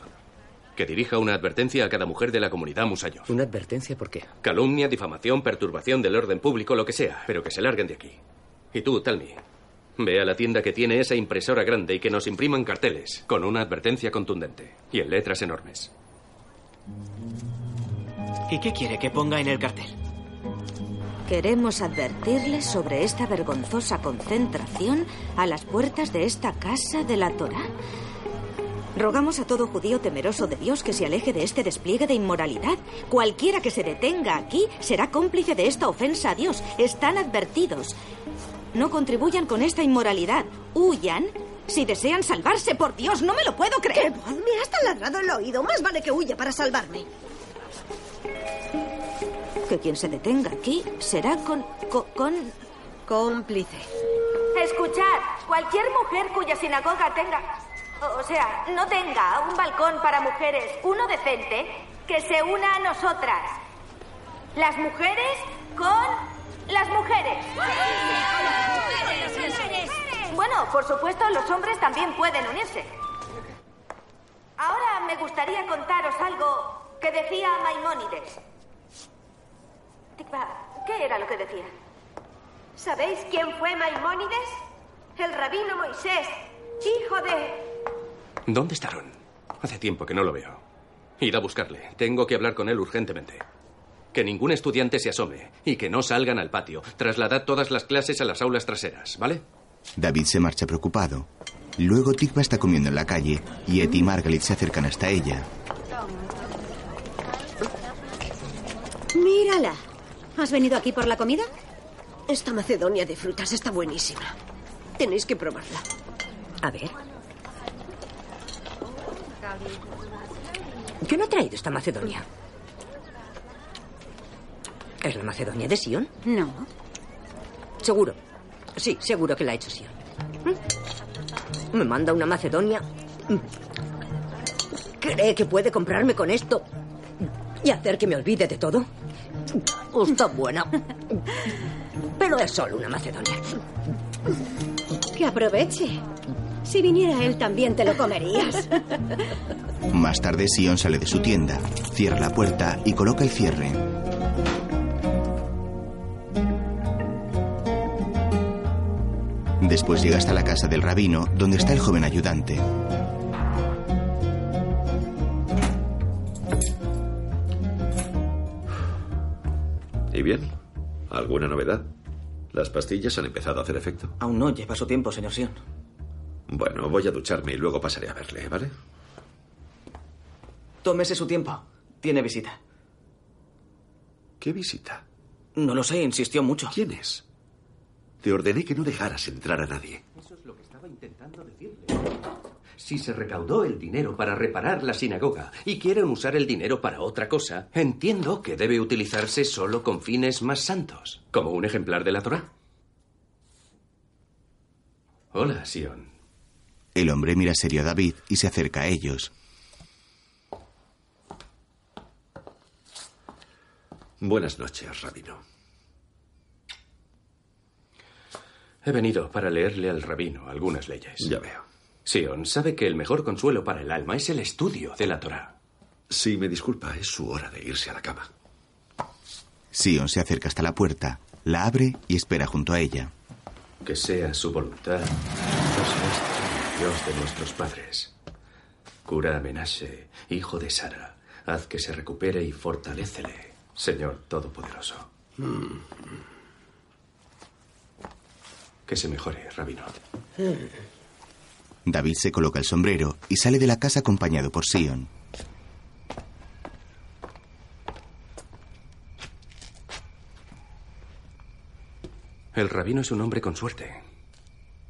Que dirija una advertencia a cada mujer de la comunidad Musayo. ¿Una advertencia por qué? Calumnia, difamación, perturbación del orden público, lo que sea, pero que se larguen de aquí. Y tú, Talmi, ve a la tienda que tiene esa impresora grande y que nos impriman carteles con una advertencia contundente y en letras enormes. ¿Y qué quiere que ponga en el cartel? Queremos advertirles sobre esta vergonzosa concentración a las puertas de esta casa de la Torá. Rogamos a todo judío temeroso de Dios que se aleje de este despliegue de inmoralidad. Cualquiera que se detenga aquí será cómplice de esta ofensa a Dios. Están advertidos. No contribuyan con esta inmoralidad. Huyan si desean salvarse. Por Dios, no me lo puedo creer. ¡Qué Me has taladrado el oído. Más vale que huya para salvarme. Que quien se detenga aquí será con... con... con... cómplice. Escuchad, cualquier mujer cuya sinagoga tenga o sea, no tenga un balcón para mujeres, uno decente, que se una a nosotras. Las mujeres con las mujeres. Bueno, por supuesto, los hombres también pueden unirse. Ahora me gustaría contaros algo que decía Maimónides. ¿Qué era lo que decía? ¿Sabéis quién fue Maimónides? El rabino Moisés, hijo de ¿Dónde está Hace tiempo que no lo veo. Id a buscarle. Tengo que hablar con él urgentemente. Que ningún estudiante se asome y que no salgan al patio. Trasladad todas las clases a las aulas traseras, ¿vale? David se marcha preocupado. Luego Tikva está comiendo en la calle y Eti y Margaret se acercan hasta ella. Mírala. ¿Has venido aquí por la comida? Esta macedonia de frutas está buenísima. Tenéis que probarla. A ver. ¿Qué no ha traído esta Macedonia? ¿Es la Macedonia de Sion? No. Seguro. Sí, seguro que la ha hecho Sion. ¿Mm? Me manda una Macedonia. ¿Cree que puede comprarme con esto y hacer que me olvide de todo? Está buena. Pero es solo una Macedonia. Que aproveche. Si viniera él también te lo comerías. Más tarde Sion sale de su tienda, cierra la puerta y coloca el cierre. Después llega hasta la casa del rabino, donde está el joven ayudante. ¿Y bien? ¿Alguna novedad? ¿Las pastillas han empezado a hacer efecto? Aún no, lleva su tiempo, señor Sion. Bueno, voy a ducharme y luego pasaré a verle, ¿vale? Tómese su tiempo. Tiene visita. ¿Qué visita? No lo sé, insistió mucho. ¿Quién es? Te ordené que no dejaras entrar a nadie. Eso es lo que estaba intentando decirle. Si se recaudó el dinero para reparar la sinagoga y quieren usar el dinero para otra cosa, entiendo que debe utilizarse solo con fines más santos, como un ejemplar de la Torah. Hola, Sion. El hombre mira serio a David y se acerca a ellos. Buenas noches, rabino. He venido para leerle al rabino algunas leyes. Ya veo. Sion sabe que el mejor consuelo para el alma es el estudio de la Torah. Si me disculpa, es su hora de irse a la cama. Sion se acerca hasta la puerta, la abre y espera junto a ella. Que sea su voluntad, Dios nuestro, Dios de nuestros padres. Cura a Menashe, hijo de Sara. Haz que se recupere y fortalécele. Señor Todopoderoso. Que se mejore, rabino. David se coloca el sombrero y sale de la casa acompañado por Sion. El rabino es un hombre con suerte.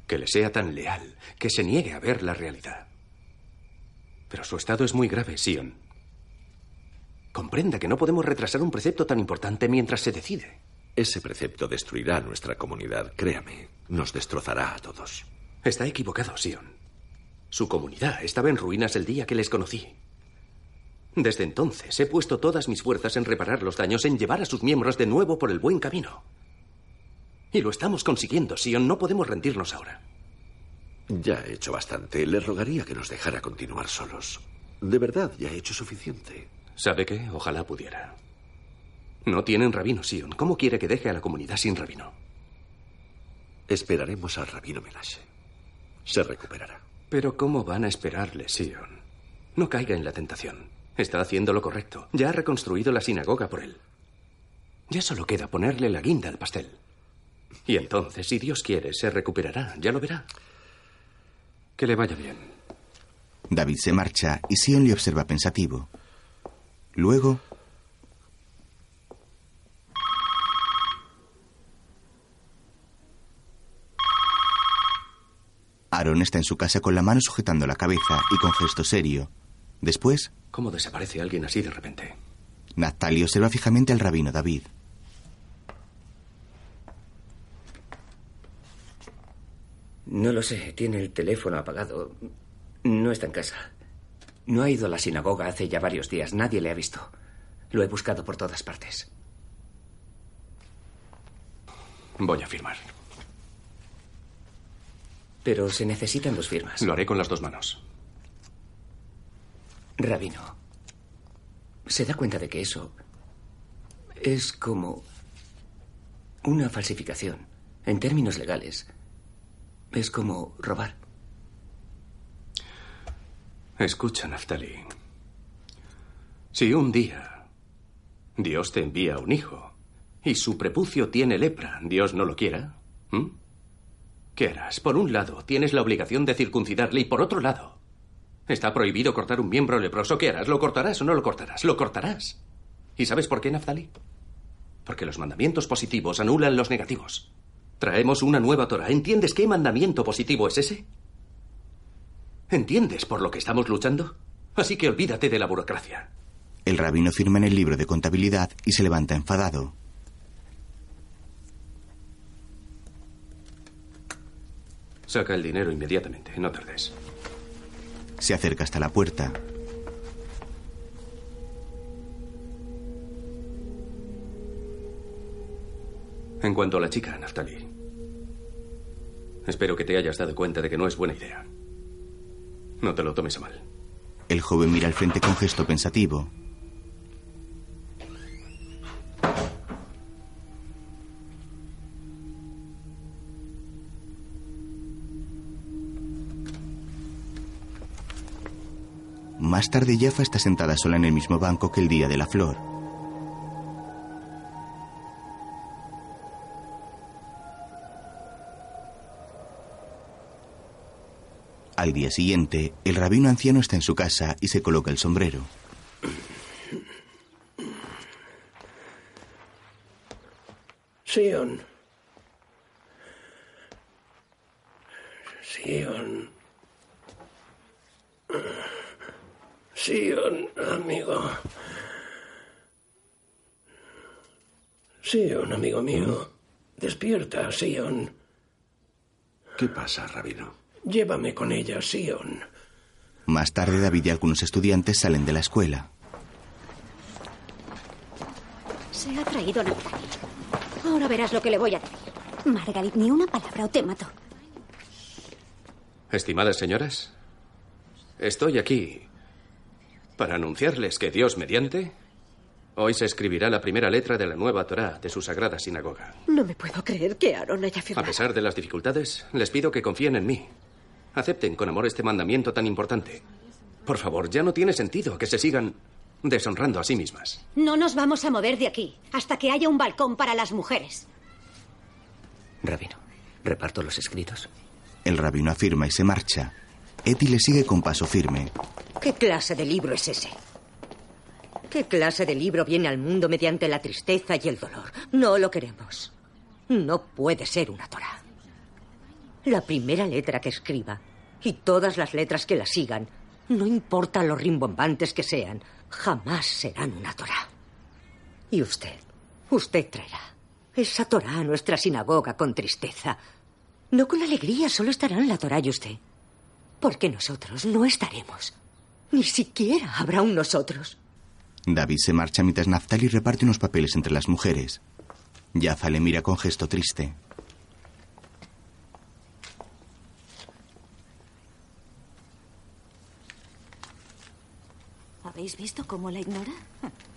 Que le sea tan leal, que se niegue a ver la realidad. Pero su estado es muy grave, Sion. Comprenda que no podemos retrasar un precepto tan importante mientras se decide. Ese precepto destruirá a nuestra comunidad, créame. Nos destrozará a todos. Está equivocado, Sion. Su comunidad estaba en ruinas el día que les conocí. Desde entonces he puesto todas mis fuerzas en reparar los daños, en llevar a sus miembros de nuevo por el buen camino. Y lo estamos consiguiendo, Sion. No podemos rendirnos ahora. Ya he hecho bastante. Le rogaría que nos dejara continuar solos. De verdad, ya he hecho suficiente. ¿Sabe qué? Ojalá pudiera. No tienen rabino, Sion. ¿Cómo quiere que deje a la comunidad sin rabino? Esperaremos al rabino Menashe. Se recuperará. Pero ¿cómo van a esperarle, Sion? No caiga en la tentación. Está haciendo lo correcto. Ya ha reconstruido la sinagoga por él. Ya solo queda ponerle la guinda al pastel. Y entonces, si Dios quiere, se recuperará. Ya lo verá. Que le vaya bien. David se marcha y Sion le observa pensativo. Luego... Aaron está en su casa con la mano sujetando la cabeza y con gesto serio. Después... ¿Cómo desaparece alguien así de repente? Naftali observa fijamente al rabino David. No lo sé, tiene el teléfono apagado. No está en casa. No ha ido a la sinagoga hace ya varios días. Nadie le ha visto. Lo he buscado por todas partes. Voy a firmar. Pero se necesitan dos firmas. Lo haré con las dos manos. Rabino, ¿se da cuenta de que eso es como una falsificación? En términos legales, es como robar. Escucha, Naftali. Si un día Dios te envía un hijo y su prepucio tiene lepra, Dios no lo quiera, ¿m? ¿Qué harás? Por un lado, tienes la obligación de circuncidarle y por otro lado, está prohibido cortar un miembro leproso. ¿Qué harás? ¿Lo cortarás o no lo cortarás? Lo cortarás. ¿Y sabes por qué, Naftali? Porque los mandamientos positivos anulan los negativos. Traemos una nueva Torah. ¿Entiendes qué mandamiento positivo es ese? ¿Entiendes por lo que estamos luchando? Así que olvídate de la burocracia. El rabino firma en el libro de contabilidad y se levanta enfadado. Saca el dinero inmediatamente, no tardes. Se acerca hasta la puerta. En cuanto a la chica, Naftali, espero que te hayas dado cuenta de que no es buena idea. No te lo tomes a mal. El joven mira al frente con gesto pensativo. Más tarde, Jaffa está sentada sola en el mismo banco que el día de la flor. Al día siguiente, el rabino anciano está en su casa y se coloca el sombrero. Sion. Sion, amigo. Sion, amigo mío. Despierta, Sion. ¿Qué pasa, rabino? Llévame con ella, Sion. Más tarde, David y algunos estudiantes salen de la escuela. Se ha traído Naftali. Ahora verás lo que le voy a decir. Margaret, ni una palabra o te mato. Estimadas señoras, estoy aquí para anunciarles que Dios mediante, hoy se escribirá la primera letra de la nueva Torá de su sagrada sinagoga. No me puedo creer que Aaron haya A firmado. pesar de las dificultades, les pido que confíen en mí. Acepten con amor este mandamiento tan importante. Por favor, ya no tiene sentido que se sigan deshonrando a sí mismas. No nos vamos a mover de aquí hasta que haya un balcón para las mujeres. Rabino, reparto los escritos. El rabino afirma y se marcha. Eddie le sigue con paso firme. ¿Qué clase de libro es ese? ¿Qué clase de libro viene al mundo mediante la tristeza y el dolor? No lo queremos. No puede ser una Torah. La primera letra que escriba y todas las letras que la sigan, no importa lo rimbombantes que sean, jamás serán una Torah. Y usted, usted traerá esa Torah a nuestra sinagoga con tristeza. No con alegría, solo estarán la Torah y usted. Porque nosotros no estaremos. Ni siquiera habrá un nosotros. David se marcha mientras Naftali reparte unos papeles entre las mujeres. Jaffa le mira con gesto triste. ¿Habéis visto cómo la ignora?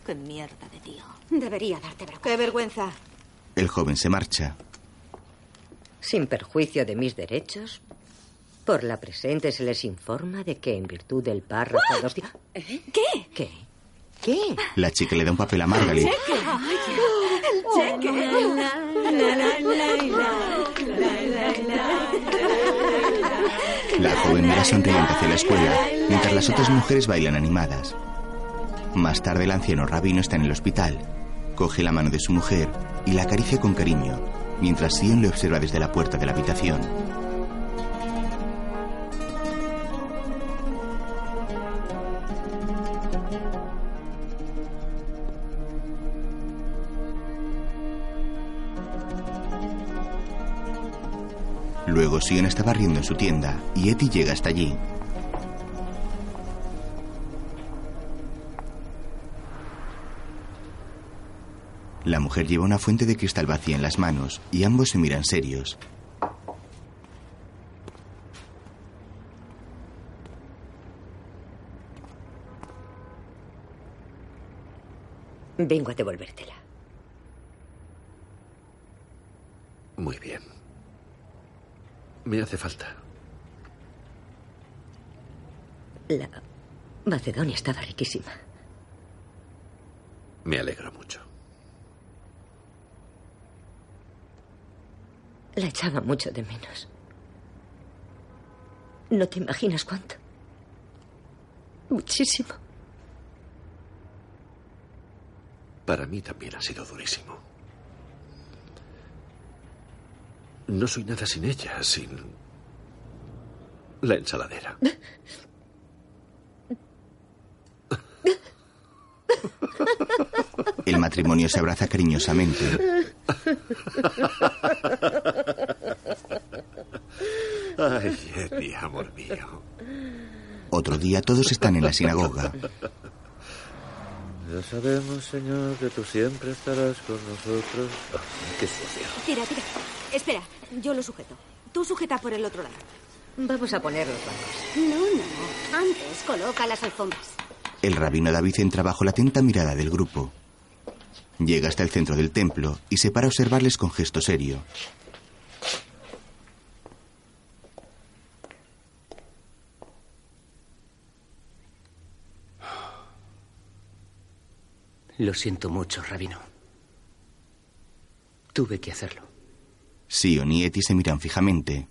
¡Qué mierda de tío! Debería darte vergüenza. ¡Qué vergüenza! El joven se marcha. Sin perjuicio de mis derechos, por la presente se les informa de que en virtud del párrafo dos... di- ¿Qué? ¿Qué? ¿Qué? La chica le da un papel a Margaret. ¡El cheque! La joven mira sonriente hacia la escuela, mientras las otras mujeres bailan animadas. Más tarde el anciano rabino está en el hospital. Coge la mano de su mujer y la acaricia con cariño, mientras Sion le observa desde la puerta de la habitación. Luego Sion está barriendo en su tienda y Eti llega hasta allí. La mujer lleva una fuente de cristal vacía en las manos y ambos se miran serios. Vengo a devolvértela. Muy bien. Me hace falta. La Macedonia estaba riquísima. Me alegro mucho. La echaba mucho de menos. No te imaginas cuánto. Muchísimo. Para mí también ha sido durísimo. No soy nada sin ella, sin la ensaladera. El matrimonio se abraza cariñosamente. Ay, Eddie, amor mío. Otro día todos están en la sinagoga. Ya sabemos, Señor, que tú siempre estarás con nosotros. Ay, qué sucio. Tira, tira. Espera, yo lo sujeto. Tú sujeta por el otro lado. Vamos a poner los bancos. No, no. Antes coloca las alfombras. El rabino David entra bajo la atenta mirada del grupo. Llega hasta el centro del templo y se para a observarles con gesto serio. Lo siento mucho, rabino. Tuve que hacerlo. Sion y Eti se miran fijamente.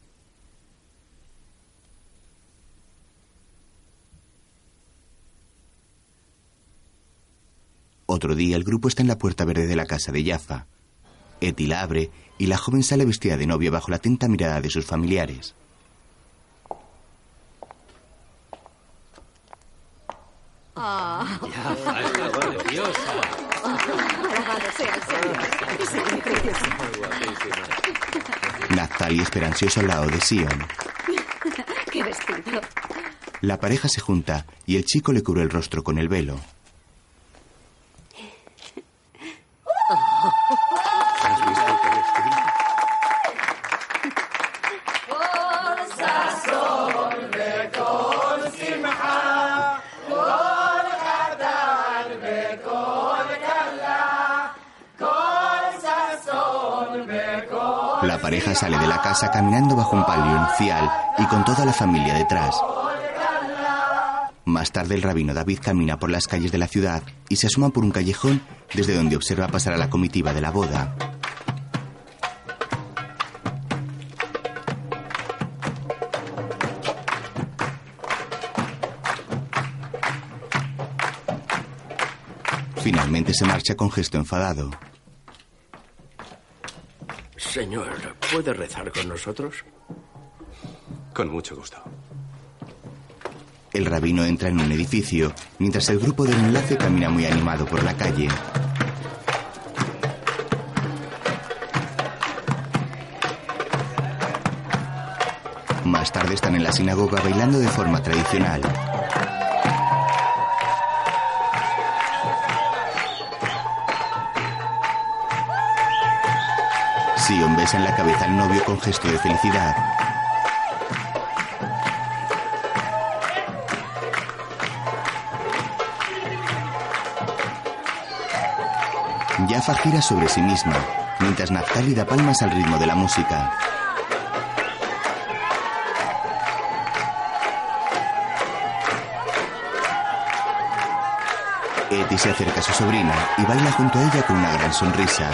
Otro día el grupo está en la puerta verde de la casa de Jaffa. Eti la abre y la joven sale vestida de novia bajo la atenta mirada de sus familiares. Ah. Jaffa, está preciosa. Alabado sea el Señor. Sí, preciosa. Naftali espera ansioso al lado de Sion. Qué vestido. La pareja se junta y el chico le cubre el rostro con el velo. pareja sale de la casa caminando bajo un palio nupcial y con toda la familia detrás. Más tarde el rabino David camina por las calles de la ciudad y se asoma por un callejón desde donde observa pasar a la comitiva de la boda. Finalmente se marcha con gesto enfadado. Señor, ¿puede rezar con nosotros? Con mucho gusto. El rabino entra en un edificio, mientras el grupo del enlace camina muy animado por la calle. Más tarde están en la sinagoga bailando de forma tradicional. Sion besa en la cabeza al novio con gesto de felicidad. Jaffa gira sobre sí misma, mientras Naftali da palmas al ritmo de la música. Eti se acerca a su sobrina y baila junto a ella con una gran sonrisa.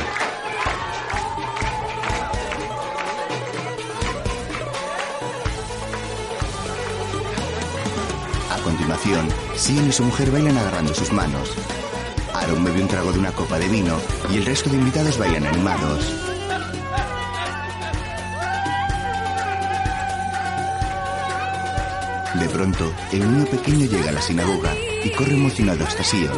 Continuación, Sion y su mujer bailan agarrando sus manos. Aaron bebe un trago de una copa de vino y el resto de invitados bailan animados. De pronto, el niño pequeño llega a la sinagoga y corre emocionado hasta Sion,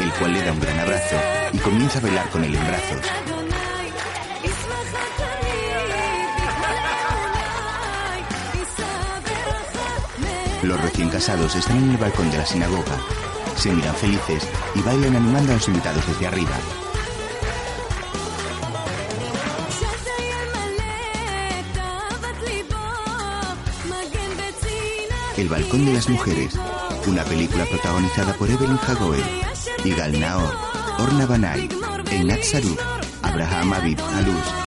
el cual le da un gran abrazo y comienza a bailar con él en brazos. Los recién casados están en el balcón de la sinagoga. Se miran felices y bailan animando a los invitados desde arriba. El balcón de las mujeres, una película protagonizada por Evelyn Hagoel, Igal Naor, Orna Banay, Einat Saruf, Abraham Aviv Alus,